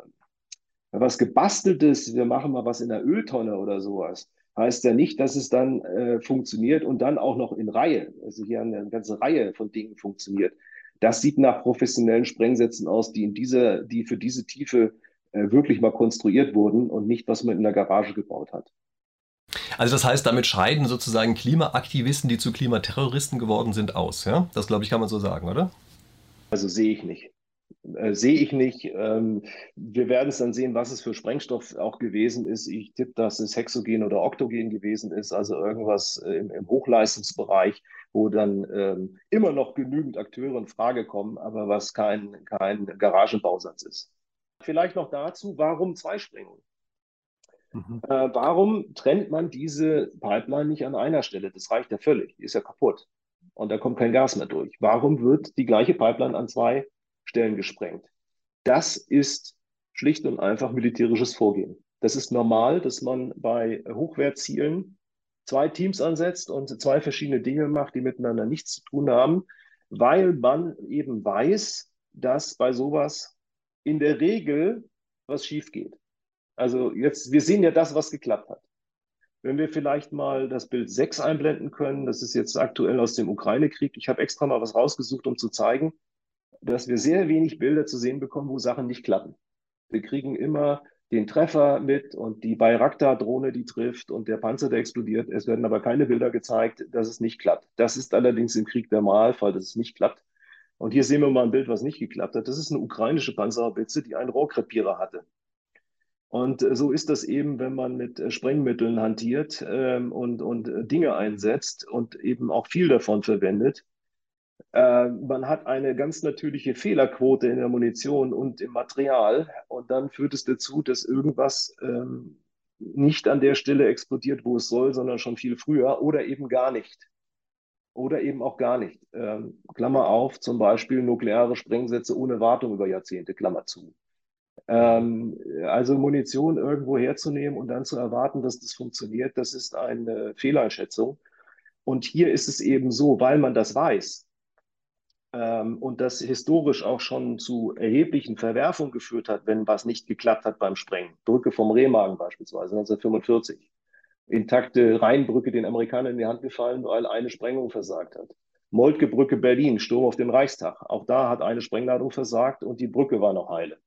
was gebasteltes, wir machen mal was in der Öltonne oder sowas, heißt ja nicht, dass es dann äh, funktioniert und dann auch noch in Reihe, also hier eine ganze Reihe von Dingen funktioniert. Das sieht nach professionellen Sprengsätzen aus, die in dieser, die für diese Tiefe äh, wirklich mal konstruiert wurden und nicht, was man in der Garage gebaut hat. Also das heißt, damit scheiden sozusagen Klimaaktivisten, die zu Klimaterroristen geworden sind, aus. Ja? Das glaube ich, kann man so sagen, oder? Also sehe ich nicht. Äh, sehe ich nicht. Ähm, wir werden es dann sehen, was es für Sprengstoff auch gewesen ist. Ich tippe, dass es Hexogen oder Oktogen gewesen ist, also irgendwas äh, im, im Hochleistungsbereich, wo dann ähm, immer noch genügend Akteure in Frage kommen, aber was kein, kein Garagenbausatz ist. Vielleicht noch dazu, warum Zweisprengung? Mhm. Äh, warum trennt man diese Pipeline nicht an einer Stelle? Das reicht ja völlig, die ist ja kaputt. und da kommt kein Gas mehr durch. Warum wird die gleiche Pipeline an zwei Stellen gesprengt? Das ist schlicht und einfach militärisches Vorgehen. Das ist normal, dass man bei Hochwertzielen zwei Teams ansetzt und zwei verschiedene Dinge macht, die miteinander nichts zu tun haben, weil man eben weiß, dass bei sowas in der Regel was schief geht. Also jetzt, wir sehen ja das, was geklappt hat. Wenn wir vielleicht mal das Bild 6 einblenden können, das ist jetzt aktuell aus dem Ukraine-Krieg. Ich habe extra mal was rausgesucht, um zu zeigen, dass wir sehr wenig Bilder zu sehen bekommen, wo Sachen nicht klappen. Wir kriegen immer den Treffer mit und die Bayraktar-Drohne, die trifft und der Panzer, der explodiert. Es werden aber keine Bilder gezeigt, dass es nicht klappt. Das ist allerdings im Krieg der Normalfall, dass es nicht klappt. Und hier sehen wir mal ein Bild, was nicht geklappt hat. Das ist eine ukrainische Panzerhaubitze, die einen Rohrkrepierer hatte. Und äh, so ist das eben, wenn man mit äh, Sprengmitteln hantiert ähm, und, und äh, Dinge einsetzt und eben auch viel davon verwendet. Äh, man hat eine ganz natürliche Fehlerquote in der Munition und im Material und dann führt es dazu, dass irgendwas ähm, nicht an der Stelle explodiert, wo es soll, sondern schon viel früher oder eben gar nicht. Oder eben auch gar nicht. Ähm, Klammer auf, zum Beispiel nukleare Sprengsätze ohne Wartung über Jahrzehnte, Klammer zu. Ähm, also Munition irgendwo herzunehmen und dann zu erwarten, dass das funktioniert, das ist eine Fehleinschätzung. Und hier ist es eben so, weil man das weiß ähm, und das historisch auch schon zu erheblichen Verwerfungen geführt hat, wenn was nicht geklappt hat beim Sprengen. Brücke vom Rehmagen beispielsweise 1945. Intakte Rheinbrücke den Amerikanern in die Hand gefallen, weil eine Sprengung versagt hat. Moltke Brücke Berlin, Sturm auf den Reichstag. Auch da hat eine Sprengladung versagt und die Brücke war noch heile.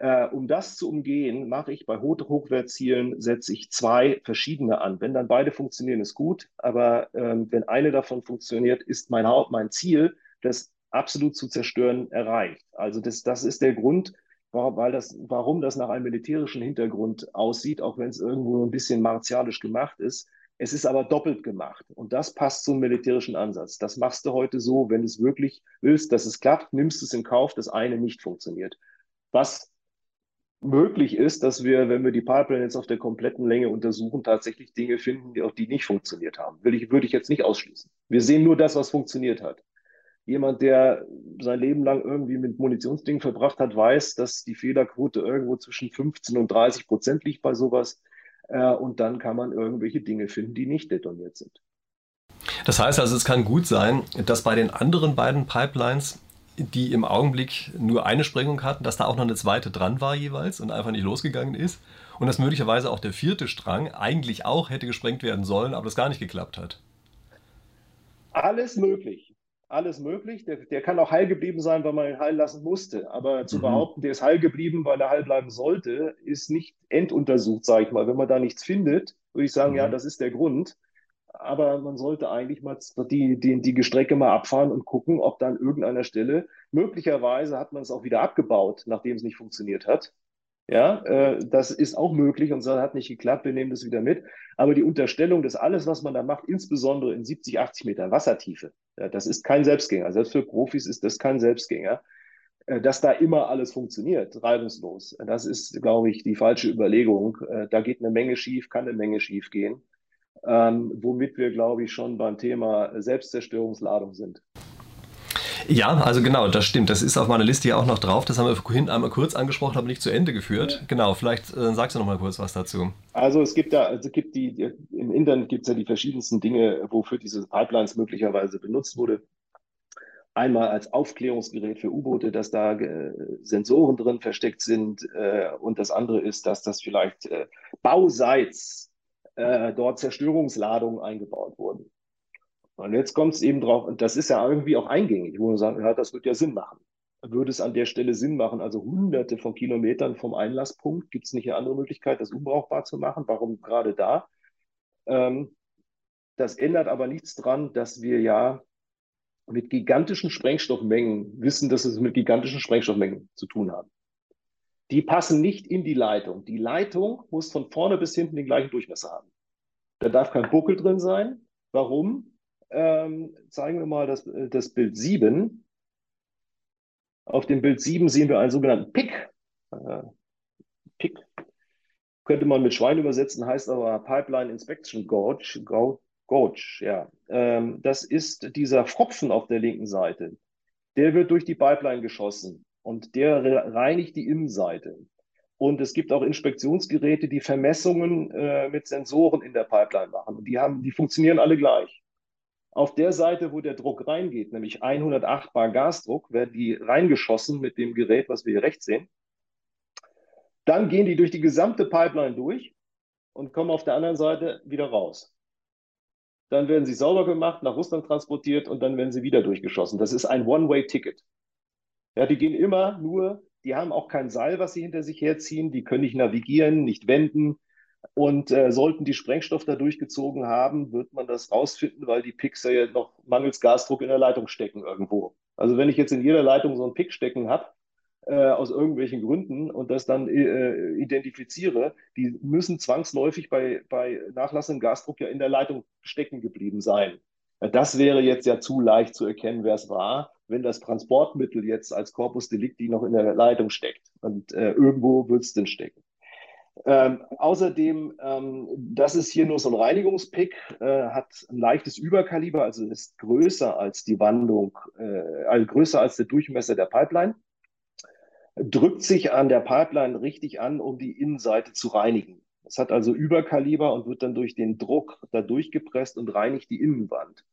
Äh, um das zu umgehen, mache ich bei Hochwertzielen, setze ich zwei verschiedene an. Wenn dann beide funktionieren, ist gut, aber ähm, wenn eine davon funktioniert, ist mein, Haupt, mein Ziel, das absolut zu zerstören, erreicht. Also das, das ist der Grund, weil das, warum das nach einem militärischen Hintergrund aussieht, auch wenn es irgendwo ein bisschen martialisch gemacht ist. Es ist aber doppelt gemacht und das passt zum militärischen Ansatz. Das machst du heute so, wenn du es wirklich willst, dass es klappt, nimmst du es in Kauf, dass eine nicht funktioniert. Was möglich ist, dass wir, wenn wir die Pipeline jetzt auf der kompletten Länge untersuchen, tatsächlich Dinge finden, die auch die nicht funktioniert haben. Will ich, würde ich jetzt nicht ausschließen. Wir sehen nur das, was funktioniert hat. Jemand, der sein Leben lang irgendwie mit Munitionsdingen verbracht hat, weiß, dass die Fehlerquote irgendwo zwischen 15 und 30 Prozent liegt bei sowas. Äh, und dann kann man irgendwelche Dinge finden, die nicht detoniert sind. Das heißt also, es kann gut sein, dass bei den anderen beiden Pipelines die im Augenblick nur eine Sprengung hatten, dass da auch noch eine zweite dran war jeweils und einfach nicht losgegangen ist. Und dass möglicherweise auch der vierte Strang eigentlich auch hätte gesprengt werden sollen, aber das gar nicht geklappt hat. Alles möglich. Alles möglich. Der, der kann auch heil geblieben sein, weil man ihn heil lassen musste. Aber zu mhm. behaupten, der ist heil geblieben, weil er heil bleiben sollte, ist nicht enduntersucht, sage ich mal. Wenn man da nichts findet, würde ich sagen, mhm. ja, das ist der Grund aber man sollte eigentlich mal die, die, die Strecke mal abfahren und gucken, ob da an irgendeiner Stelle, möglicherweise hat man es auch wieder abgebaut, nachdem es nicht funktioniert hat. Ja, äh, das ist auch möglich und so hat nicht geklappt, wir nehmen das wieder mit. Aber die Unterstellung, dass alles, was man da macht, insbesondere in 70, 80 Metern Wassertiefe, ja, das ist kein Selbstgänger. Selbst für Profis ist das kein Selbstgänger. Äh, dass da immer alles funktioniert, reibungslos. Das ist, glaube ich, die falsche Überlegung. Äh, da geht eine Menge schief, kann eine Menge schief gehen ähm, womit wir, glaube ich, schon beim Thema Selbstzerstörungsladung sind. Ja, also genau, das stimmt. Das ist auf meiner Liste ja auch noch drauf. Das haben wir vorhin einmal kurz angesprochen, aber nicht zu Ende geführt. Ja. Genau, vielleicht äh, sagst du noch mal kurz was dazu. Also es gibt da, also es gibt die, die im Internet gibt es ja die verschiedensten Dinge, wofür diese Pipelines möglicherweise benutzt wurde. Einmal als Aufklärungsgerät für U-Boote, dass da äh, Sensoren drin versteckt sind. Äh, und das andere ist, dass das vielleicht äh, bauseits äh, dort Zerstörungsladungen eingebaut wurden. Und jetzt kommt es eben drauf, und das ist ja irgendwie auch eingängig, wo man sagt, ja, das wird ja Sinn machen. Würde es an der Stelle Sinn machen, also hunderte von Kilometern vom Einlasspunkt, gibt es nicht eine andere Möglichkeit, das unbrauchbar zu machen? Warum gerade da? Ähm, das ändert aber nichts daran, dass wir ja mit gigantischen Sprengstoffmengen wissen, dass es mit gigantischen Sprengstoffmengen zu tun haben die passen nicht in die Leitung. Die Leitung muss von vorne bis hinten den gleichen Durchmesser haben. Da darf kein Buckel drin sein. Warum? Ähm, zeigen wir mal das, äh, das Bild 7. Auf dem Bild 7 sehen wir einen sogenannten Pick. Äh, Pick könnte man mit Schwein übersetzen, heißt aber Pipeline Inspection Gauge. Gauge, ja. Ähm, das ist dieser Pfropfen auf der linken Seite. Der wird durch die Pipeline geschossen und der reinigt die Innenseite. Und es gibt auch Inspektionsgeräte, die Vermessungen äh, mit Sensoren in der Pipeline machen. Und die, haben, die funktionieren alle gleich. Auf der Seite, wo der Druck reingeht, nämlich 108 Bar Gasdruck, werden die reingeschossen mit dem Gerät, was wir hier rechts sehen. Dann gehen die durch die gesamte Pipeline durch und kommen auf der anderen Seite wieder raus. Dann werden sie sauber gemacht, nach Russland transportiert und dann werden sie wieder durchgeschossen. Das ist ein One-Way-Ticket. Ja, die gehen immer nur, die haben auch kein Seil, was sie hinter sich herziehen, die können nicht navigieren, nicht wenden. Und äh, sollten die Sprengstoff da durchgezogen haben, wird man das rausfinden, weil die Picks ja noch mangels Gasdruck in der Leitung stecken irgendwo. Also wenn ich jetzt in jeder Leitung so einen Pick stecken habe, äh, aus irgendwelchen Gründen und das dann äh, identifiziere, die müssen zwangsläufig bei, bei nachlassendem Gasdruck ja in der Leitung stecken geblieben sein. Das wäre jetzt ja zu leicht zu erkennen, wer es war, wenn das Transportmittel jetzt als Corpus Delicti noch in der Leitung steckt. Und äh, irgendwo wird es denn stecken. Ähm, außerdem, ähm, das ist hier nur so ein Reinigungspick, äh, hat ein leichtes Überkaliber, also ist größer als die Wandung, äh, also größer als der Durchmesser der Pipeline drückt sich an der Pipeline richtig an, um die Innenseite zu reinigen. Es hat also Überkaliber und wird dann durch den Druck da durchgepresst und reinigt die Innenwand.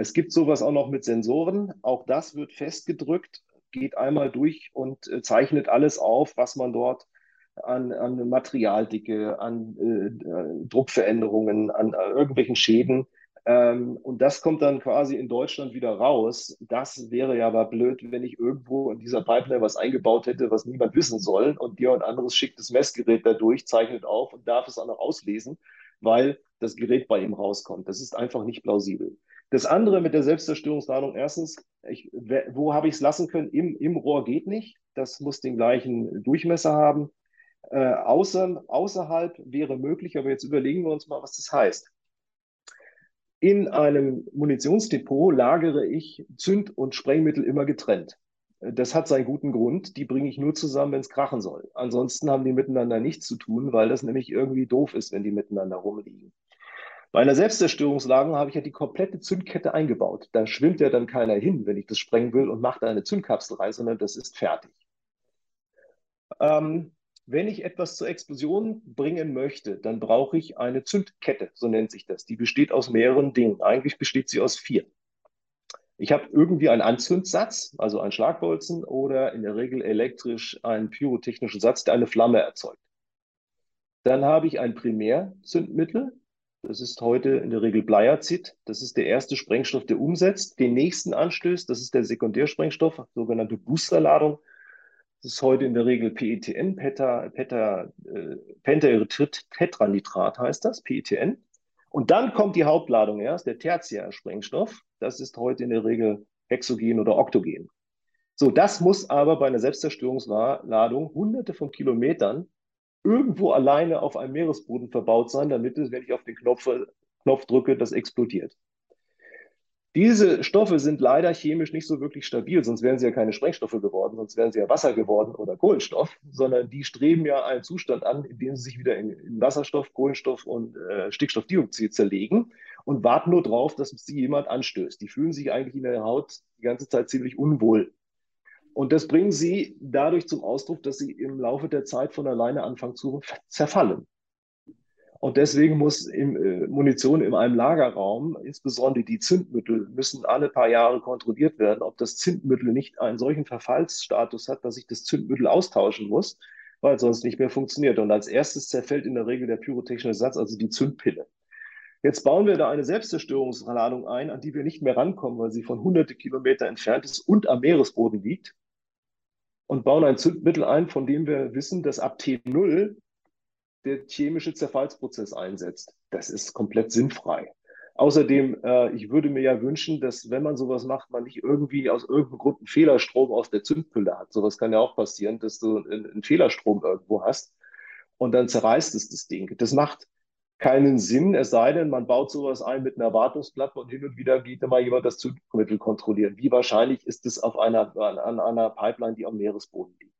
Es gibt sowas auch noch mit Sensoren. Auch das wird festgedrückt, geht einmal durch und äh, zeichnet alles auf, was man dort an, an Materialdicke, an äh, Druckveränderungen, an äh, irgendwelchen Schäden ähm, und das kommt dann quasi in Deutschland wieder raus. Das wäre ja aber blöd, wenn ich irgendwo in dieser Pipeline was eingebaut hätte, was niemand wissen soll und dir ein anderes schickt das Messgerät dadurch, zeichnet auf und darf es auch noch auslesen, weil das Gerät bei ihm rauskommt. Das ist einfach nicht plausibel. Das andere mit der Selbstzerstörungsladung, erstens, ich, wo habe ich es lassen können? Im, Im Rohr geht nicht. Das muss den gleichen Durchmesser haben. Äh, außer, außerhalb wäre möglich, aber jetzt überlegen wir uns mal, was das heißt. In einem Munitionsdepot lagere ich Zünd- und Sprengmittel immer getrennt. Das hat seinen guten Grund. Die bringe ich nur zusammen, wenn es krachen soll. Ansonsten haben die miteinander nichts zu tun, weil das nämlich irgendwie doof ist, wenn die miteinander rumliegen. Bei einer Selbstzerstörungslagerung habe ich ja die komplette Zündkette eingebaut. Da schwimmt ja dann keiner hin, wenn ich das sprengen will und macht eine Zündkapsel rein, sondern das ist fertig. Ähm, wenn ich etwas zur Explosion bringen möchte, dann brauche ich eine Zündkette, so nennt sich das. Die besteht aus mehreren Dingen. Eigentlich besteht sie aus vier. Ich habe irgendwie einen Anzündsatz, also einen Schlagbolzen oder in der Regel elektrisch einen pyrotechnischen Satz, der eine Flamme erzeugt. Dann habe ich ein Primärzündmittel. Das ist heute in der Regel Bleiazid. Das ist der erste Sprengstoff, der umsetzt, den nächsten anstößt. Das ist der Sekundärsprengstoff, sogenannte Boosterladung. Das ist heute in der Regel PETN, Peta, Peta, äh, Pentaerythrit-Tetranitrat heißt das, PETN. Und dann kommt die Hauptladung erst, der Tertiärsprengstoff. Das ist heute in der Regel Hexogen oder Oktogen. So, das muss aber bei einer Selbstzerstörungsladung hunderte von Kilometern irgendwo alleine auf einem Meeresboden verbaut sein, damit es, wenn ich auf den Knopf, Knopf drücke, das explodiert. Diese Stoffe sind leider chemisch nicht so wirklich stabil, sonst wären sie ja keine Sprengstoffe geworden, sonst wären sie ja Wasser geworden oder Kohlenstoff, sondern die streben ja einen Zustand an, in dem sie sich wieder in, in Wasserstoff, Kohlenstoff und äh, Stickstoffdioxid zerlegen und warten nur drauf, dass sie jemand anstößt. Die fühlen sich eigentlich in der Haut die ganze Zeit ziemlich unwohl. Und das bringen sie dadurch zum Ausdruck, dass sie im Laufe der Zeit von alleine anfangen zu zerfallen. Und deswegen muss im, äh, Munition in einem Lagerraum, insbesondere die Zündmittel, müssen alle paar Jahre kontrolliert werden, ob das Zündmittel nicht einen solchen Verfallsstatus hat, dass ich das Zündmittel austauschen muss, weil sonst nicht mehr funktioniert. Und als erstes zerfällt in der Regel der pyrotechnische Satz, also die Zündpille. Jetzt bauen wir da eine Selbstzerstörungsladung ein, an die wir nicht mehr rankommen, weil sie von hunderte Kilometer entfernt ist und am Meeresboden liegt. Und bauen ein Zündmittel ein, von dem wir wissen, dass ab T0 der chemische Zerfallsprozess einsetzt. Das ist komplett sinnfrei. Außerdem, äh, ich würde mir ja wünschen, dass wenn man sowas macht, man nicht irgendwie aus irgendeinem Grund einen Fehlerstrom aus der Zündpille hat. Sowas kann ja auch passieren, dass du einen, einen Fehlerstrom irgendwo hast und dann zerreißt es das Ding. Das macht keinen Sinn, es sei denn, man baut sowas ein mit einer Wartungsplatte und hin und wieder geht mal jemand das Zündmittel kontrollieren. Wie wahrscheinlich ist es auf einer, an einer Pipeline, die am Meeresboden liegt?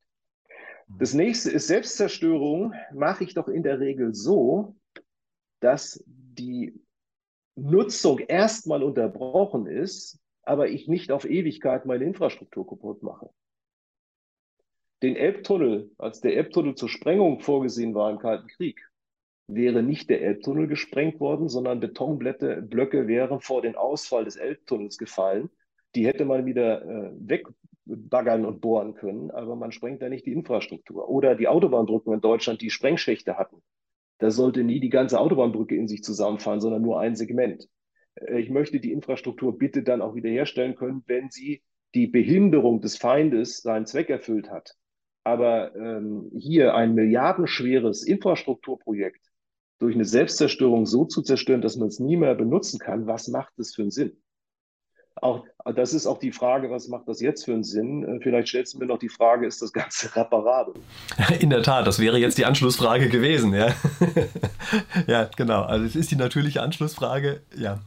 Das nächste ist Selbstzerstörung, mache ich doch in der Regel so, dass die Nutzung erstmal unterbrochen ist, aber ich nicht auf Ewigkeit meine Infrastruktur kaputt mache. Den Elbtunnel, als der Elbtunnel zur Sprengung vorgesehen war im Kalten Krieg, wäre nicht der Elbtunnel gesprengt worden, sondern Betonblöcke Blöcke wären vor den Ausfall des Elbtunnels gefallen. Die hätte man wieder äh, wegbaggern und bohren können, aber man sprengt da nicht die Infrastruktur. Oder die Autobahnbrücken in Deutschland, die Sprengschächte hatten. Da sollte nie die ganze Autobahnbrücke in sich zusammenfallen, sondern nur ein Segment. Äh, ich möchte die Infrastruktur bitte dann auch wiederherstellen können, wenn sie die Behinderung des Feindes seinen Zweck erfüllt hat. Aber ähm, hier ein milliardenschweres Infrastrukturprojekt durch eine Selbstzerstörung so zu zerstören, dass man es nie mehr benutzen kann, was macht das für einen Sinn? Auch, das ist auch die Frage, was macht das jetzt für einen Sinn? Äh, vielleicht stellst du mir noch die Frage, ist das Ganze reparabel? In der Tat, das wäre jetzt die Anschlussfrage gewesen, ja. ja, genau. Also es ist die natürliche Anschlussfrage, ja.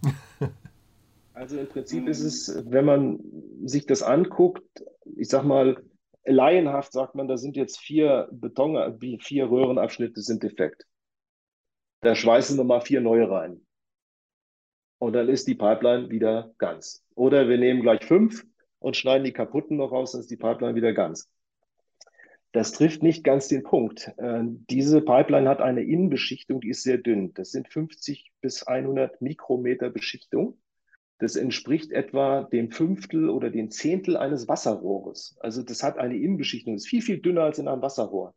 Also im Prinzip ist es, wenn man sich das anguckt, ich sag mal, laienhaft sagt man, da sind jetzt vier Beton, vier Röhrenabschnitte sind defekt. Da schweißen wir mal vier neue rein. Und dann ist die Pipeline wieder ganz. Oder wir nehmen gleich fünf und schneiden die kaputten noch raus, dann ist die Pipeline wieder ganz. Das trifft nicht ganz den Punkt. Äh, diese Pipeline hat eine Innenbeschichtung, die ist sehr dünn. Das sind 50 bis 100 Mikrometer Beschichtung. Das entspricht etwa dem Fünftel oder dem Zehntel eines Wasserrohres. Also das hat eine Innenbeschichtung, das ist viel, viel dünner als in einem Wasserrohr.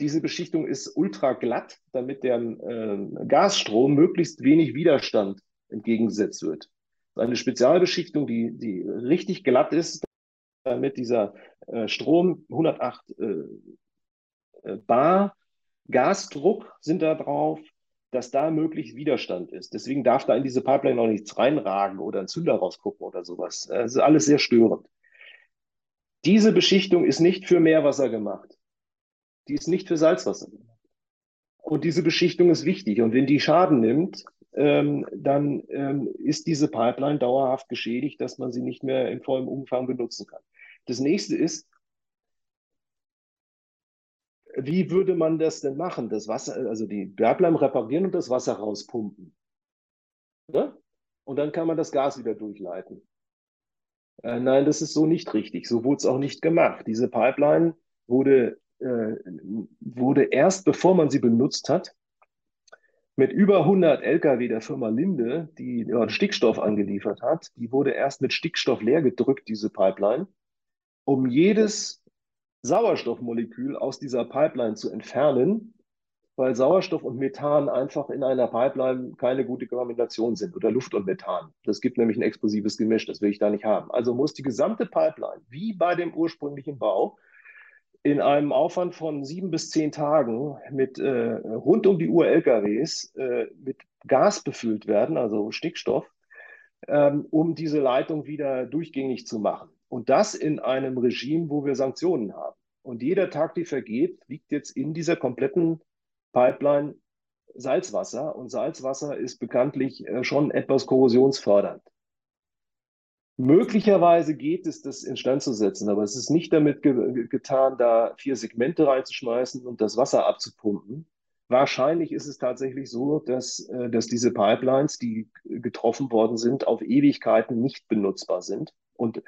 Diese Beschichtung ist ultra glatt, damit der äh, Gasstrom möglichst wenig Widerstand entgegengesetzt wird. Eine Spezialbeschichtung, die, die richtig glatt ist, damit dieser äh, Strom 108 äh, äh, Bar Gasdruck sind da drauf, dass da möglichst Widerstand ist. Deswegen darf da in diese Pipeline noch nichts reinragen oder ein Zünder rausgucken oder sowas. Das ist alles sehr störend. Diese Beschichtung ist nicht für Meerwasser gemacht die ist nicht für Salzwasser. Und diese Beschichtung ist wichtig. Und wenn die Schaden nimmt, ähm, dann ähm, ist diese Pipeline dauerhaft geschädigt, dass man sie nicht mehr in vollem Umfang benutzen kann. Das nächste ist, wie würde man das denn machen? Das Wasser, also die Pipeline reparieren und das Wasser rauspumpen. Ja? Und dann kann man das Gas wieder durchleiten. Äh, nein, das ist so nicht richtig. So wurde es auch nicht gemacht. Diese Pipeline wurde äh, wurde erst bevor man sie benutzt hat, mit über 100 Lkw der Firma Linde, die ja, Stickstoff angeliefert hat, die wurde erst mit Stickstoff leer gedrückt, diese Pipeline, um jedes Sauerstoffmolekül aus dieser Pipeline zu entfernen, weil Sauerstoff und Methan einfach in einer Pipeline keine gute Kombination sind oder Luft und Methan. Das gibt nämlich ein explosives Gemisch, das will ich da nicht haben. Also muss die gesamte Pipeline, wie bei dem ursprünglichen Bau, in einem Aufwand von sieben bis zehn Tagen mit äh, rund um die Uhr LKWs äh, mit Gas befüllt werden, also Stickstoff, ähm, um diese Leitung wieder durchgängig zu machen. Und das in einem Regime, wo wir Sanktionen haben. Und jeder Tag, der vergeht, liegt jetzt in dieser kompletten Pipeline Salzwasser. Und Salzwasser ist bekanntlich äh, schon etwas korrosionsfördernd. Möglicherweise geht es, das instand zu setzen, aber es ist nicht damit ge getan, da vier Segmente reinzuschmeißen und das Wasser abzupumpen. Wahrscheinlich ist es tatsächlich so, dass, äh, dass diese Pipelines, die getroffen worden sind, auf Ewigkeiten nicht benutzbar sind und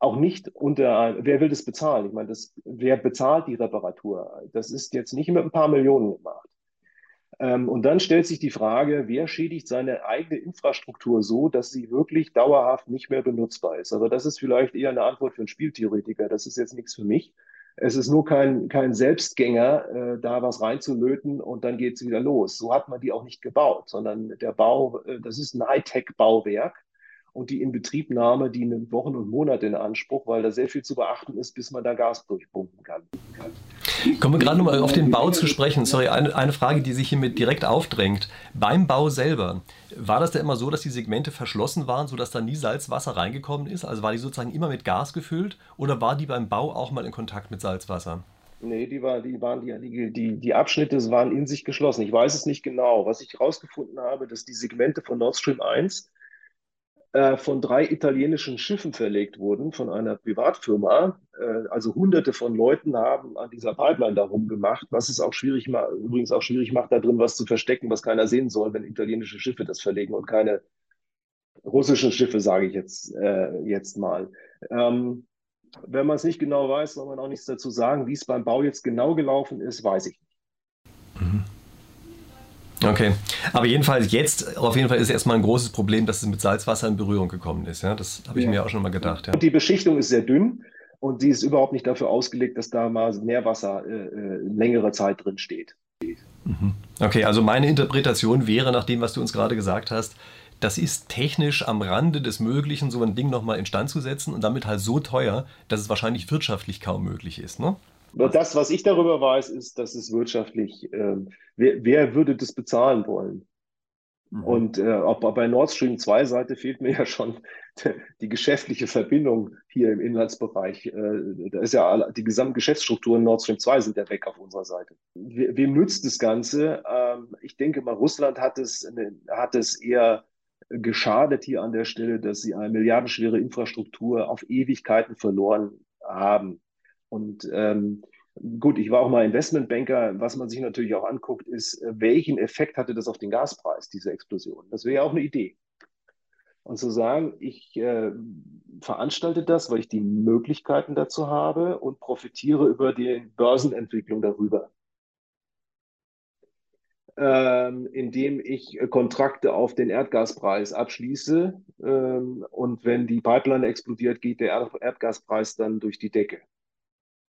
auch nicht unter, wer will das bezahlen? Ich meine, das, wer bezahlt die Reparatur? Das ist jetzt nicht mit ein paar Millionen gemacht. Ähm, und dann stellt sich die Frage, wer schädigt seine eigene Infrastruktur so, dass sie wirklich dauerhaft nicht mehr benutzbar ist. Aber das ist vielleicht eher eine Antwort für einen Spieltheoretiker. Das ist jetzt nichts für mich. Es ist nur kein, kein Selbstgänger, äh, da was reinzulöten und dann geht es wieder los. So hat man die auch nicht gebaut, sondern der Bau, äh, das ist ein Hightech-Bauwerk und die Inbetriebnahme, die nimmt Wochen und Monate in Anspruch, weil da sehr viel zu beachten ist, bis man da Gas durchpumpen kann. Kommen wir gerade nochmal auf den Bau zu sprechen. Sorry, eine, eine Frage, die sich hiermit direkt aufdrängt. Beim Bau selber, war das da immer so, dass die Segmente verschlossen waren, sodass da nie Salzwasser reingekommen ist? Also war die sozusagen immer mit Gas gefüllt oder war die beim Bau auch mal in Kontakt mit Salzwasser? Nee, die, war, die, waren, die, die, die Abschnitte waren in sich geschlossen. Ich weiß es nicht genau. Was ich herausgefunden habe, dass die Segmente von Nord Stream 1 äh, von drei italienischen Schiffen verlegt wurden, von einer Privatfirma. Äh, also hunderte von Leuten haben an dieser Pipeline darum gemacht, was es auch schwierig übrigens auch schwierig macht, da drin was zu verstecken, was keiner sehen soll, wenn italienische Schiffe das verlegen und keine russischen Schiffe, sage ich jetzt, äh, jetzt mal. Ähm, wenn man es nicht genau weiß, soll man auch nichts dazu sagen. Wie es beim Bau jetzt genau gelaufen ist, weiß ich nicht. Mhm. Okay, aber jedenfalls jetzt auf jeden Fall ist erstmal ein großes Problem, dass es mit Salzwasser in Berührung gekommen ist. Ja? Das habe ich ja. mir auch schon mal gedacht. Ja. Die Beschichtung ist sehr dünn und die ist überhaupt nicht dafür ausgelegt, dass da mal Meerwasser äh, äh, längere Zeit drin steht. Mhm. Okay, also meine Interpretation wäre, nach dem, was du uns gerade gesagt hast, das ist technisch am Rande des Möglichen, so ein Ding nochmal instand zu setzen und damit halt so teuer, dass es wahrscheinlich wirtschaftlich kaum möglich ist. Ne? Das, was ich darüber weiß, ist, dass es wirtschaftlich, äh, wer, wer, würde das bezahlen wollen? Mhm. Und äh, auch bei Nord Stream 2 Seite fehlt mir ja schon die geschäftliche Verbindung hier im Inlandsbereich. Äh, da ist ja die gesamte Geschäftsstruktur in Nord Stream 2 sind ja weg auf unserer Seite. We, wem nützt das Ganze? Ähm, ich denke mal, Russland hat es, hat es eher geschadet hier an der Stelle, dass sie eine milliardenschwere Infrastruktur auf Ewigkeiten verloren haben. Und ähm, gut, ich war auch mal Investmentbanker. Was man sich natürlich auch anguckt, ist, welchen Effekt hatte das auf den Gaspreis, diese Explosion? Das wäre ja auch eine Idee. Und zu sagen, ich äh, veranstalte das, weil ich die Möglichkeiten dazu habe und profitiere über die Börsenentwicklung darüber ähm, indem ich äh, Kontrakte auf den Erdgaspreis abschließe. Ähm, und wenn die Pipeline explodiert, geht der Erdgaspreis dann durch die Decke.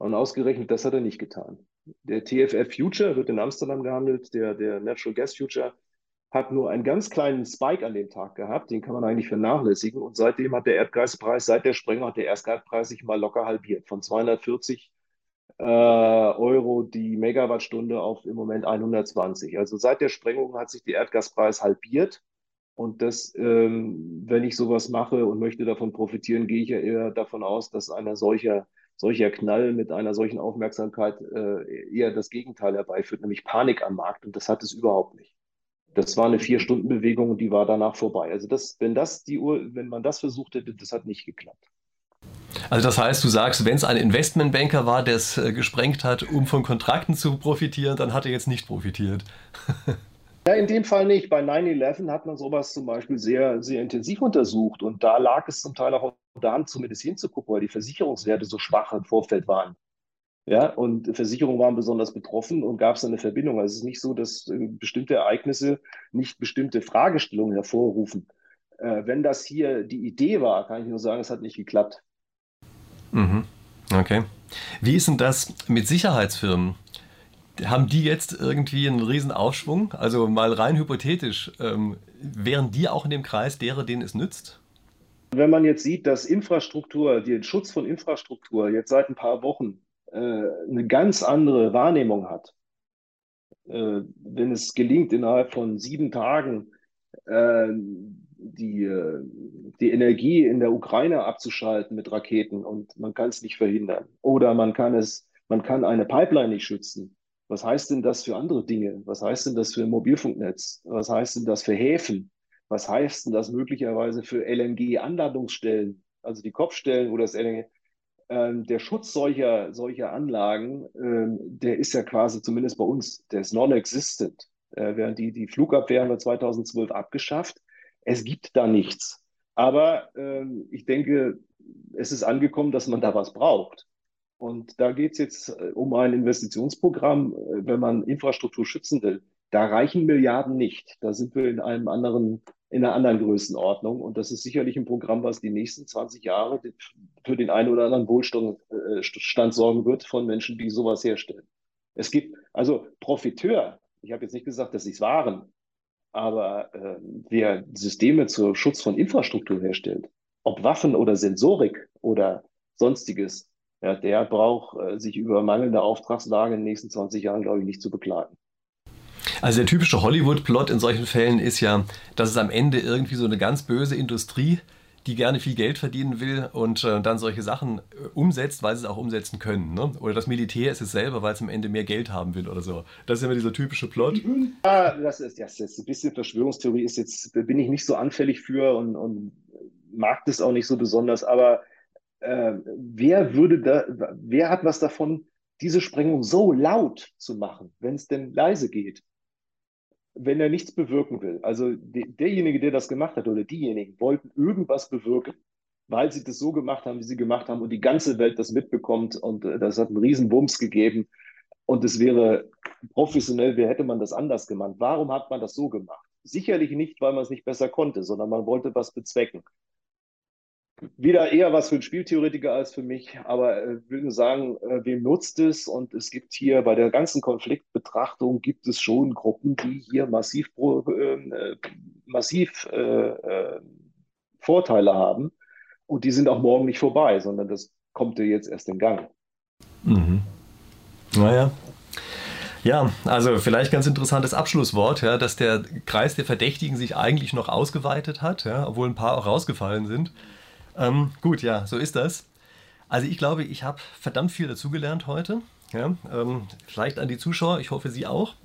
Und ausgerechnet, das hat er nicht getan. Der TFF Future wird in Amsterdam gehandelt, der, der Natural Gas Future hat nur einen ganz kleinen Spike an dem Tag gehabt, den kann man eigentlich vernachlässigen. Und seitdem hat der Erdgaspreis, seit der Sprengung hat der Erdgaspreis sich mal locker halbiert, von 240 äh, Euro die Megawattstunde auf im Moment 120. Also seit der Sprengung hat sich der Erdgaspreis halbiert. Und das, ähm, wenn ich sowas mache und möchte davon profitieren, gehe ich ja eher davon aus, dass einer solcher, solcher Knall mit einer solchen Aufmerksamkeit äh, eher das Gegenteil herbeiführt, nämlich Panik am Markt. Und das hat es überhaupt nicht. Das war eine Vier-Stunden-Bewegung und die war danach vorbei. Also das, wenn das die Uhr, wenn man das versucht hätte, das hat nicht geklappt. Also das heißt, du sagst, wenn es ein Investmentbanker war, der es äh, gesprengt hat, um von Kontrakten zu profitieren, dann hat er jetzt nicht profitiert. Ja, in dem Fall nicht. Bei 9-11 hat man sowas zum Beispiel sehr, sehr intensiv untersucht und da lag es zum Teil auch daran, zumindest hinzugucken, weil die Versicherungswerte so schwach im Vorfeld waren. Ja, und Versicherungen waren besonders betroffen und gab es eine Verbindung. Also es ist nicht so, dass äh, bestimmte Ereignisse nicht bestimmte Fragestellungen hervorrufen. Äh, wenn das hier die Idee war, kann ich nur sagen, es hat nicht geklappt. Mhm. Okay. Wie ist denn das mit Sicherheitsfirmen? Haben die jetzt irgendwie einen riesen Aufschwung? Also mal rein hypothetisch, ähm, wären die auch in dem Kreis derer, denen es nützt? Wenn man jetzt sieht, dass Infrastruktur, den Schutz von Infrastruktur jetzt seit ein paar Wochen äh, eine ganz andere Wahrnehmung hat, äh, wenn es gelingt, innerhalb von sieben Tagen äh, die, äh, die Energie in der Ukraine abzuschalten mit Raketen und man kann es nicht verhindern. Oder man kann es, man kann eine Pipeline nicht schützen. Was heißt denn das für andere Dinge? Was heißt denn das für ein Mobilfunknetz? Was heißt denn das für Häfen? Was heißt denn das möglicherweise für LNG-Anladungsstellen, also die Kopfstellen oder das LNG? Ähm, der Schutz solcher, solcher Anlagen, ähm, der ist ja quasi zumindest bei uns, der ist non-existent. Äh, während die, die Flugabwehr haben wir 2012 abgeschafft. Es gibt da nichts. Aber ähm, ich denke, es ist angekommen, dass man da was braucht. Und da geht es jetzt äh, um ein Investitionsprogramm, äh, wenn man Infrastruktur schützen will. Da reichen Milliarden nicht. Da sind wir in einem anderen, in einer anderen Größenordnung. Und das ist sicherlich ein Programm, was die nächsten 20 Jahre für den einen oder anderen Wohlstand äh, sorgen wird von Menschen, die sowas herstellen. Es gibt also Profiteur. Ich habe jetzt nicht gesagt, dass sie es waren, aber äh, wer Systeme zum Schutz von Infrastruktur herstellt, ob Waffen oder Sensorik oder sonstiges, ja, der braucht äh, sich über mangelnde Auftragslage in den nächsten 20 Jahren, glaube ich, nicht zu beklagen. Also der typische Hollywood-Plot in solchen Fällen ist ja, dass es am Ende irgendwie so eine ganz böse Industrie die gerne viel Geld verdienen will und äh, dann solche Sachen äh, umsetzt, weil sie es auch umsetzen können. Ne? Oder das Militär ist es selber, weil es am Ende mehr Geld haben will oder so. Das ist immer dieser typische Plot. Ja, das ist, das ist ein bisschen Verschwörungstheorie, ist jetzt, bin ich nicht so anfällig für und, und mag das auch nicht so besonders, aber äh, wer würde da, wer hat was davon, diese Sprengung so laut zu machen, wenn es denn leise geht? Wenn er nichts bewirken will. Also de, derjenige, der das gemacht hat oder diejenigen wollten irgendwas bewirken, weil sie das so gemacht haben, wie sie gemacht haben und die ganze Welt das mitbekommt und äh, das hat einen riesen Bums gegeben und es wäre professionell, wie hätte man das anders gemacht? Warum hat man das so gemacht? Sicherlich nicht, weil man es nicht besser konnte, sondern man wollte was bezwecken wieder eher was für einen Spieltheoretiker als für mich, aber äh, würde sagen, äh, wem nutzt es? Und es gibt hier bei der ganzen Konfliktbetrachtung gibt es schon Gruppen, die hier massiv, ähm, äh, massiv äh, Vorteile haben. Und die sind auch morgen nicht vorbei, sondern das kommt ja jetzt erst in Gang. Mhm. Naja. Ja, also vielleicht ganz interessantes Abschlusswort, ja, dass der Kreis der Verdächtigen sich eigentlich noch ausgeweitet hat, ja, obwohl ein paar auch rausgefallen sind. Ähm, gut, ja, so ist das. Also ich glaube, ich habe verdammt viel dazugelernt heute. Ja, ähm, vielleicht an die Zuschauer, ich hoffe Sie auch.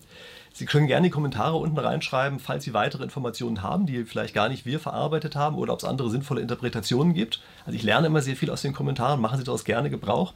Sie können gerne die Kommentare unten reinschreiben, falls Sie weitere Informationen haben, die vielleicht gar nicht wir verarbeitet haben oder ob es andere sinnvolle Interpretationen gibt. Also ich lerne immer sehr viel aus den Kommentaren, machen Sie daraus gerne Gebrauch.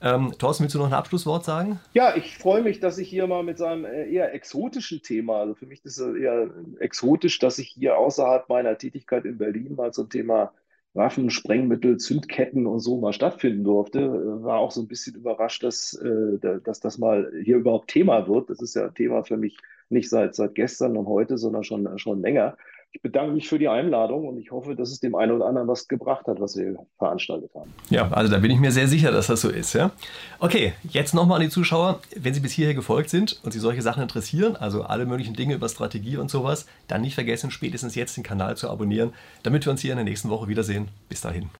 Ähm, Thorsten, willst du noch ein Abschlusswort sagen? Ja, ich freue mich, dass ich hier mal mit seinem äh, eher exotischen Thema, also für mich ist es eher exotisch, dass ich hier außerhalb meiner Tätigkeit in Berlin mal zum Thema Waffen, Sprengmittel, Zündketten und so mal stattfinden durfte, äh, war auch so ein bisschen überrascht, dass, äh, dass das mal hier überhaupt Thema wird. Das ist ja Thema für mich nicht seit, seit gestern und heute, sondern schon, schon länger. Ich bedanke mich für die Einladung und ich hoffe, dass es dem einen oder anderen was gebracht hat, was wir veranstaltet haben. Ja, also da bin ich mir sehr sicher, dass das so ist. Ja? Okay, jetzt nochmal an die Zuschauer. Wenn Sie bis hierher gefolgt sind und Sie solche Sachen interessieren, also alle möglichen Dinge über Strategie und sowas, dann nicht vergessen, spätestens jetzt den Kanal zu abonnieren, damit wir uns hier in der nächsten Woche wiedersehen. Bis dahin.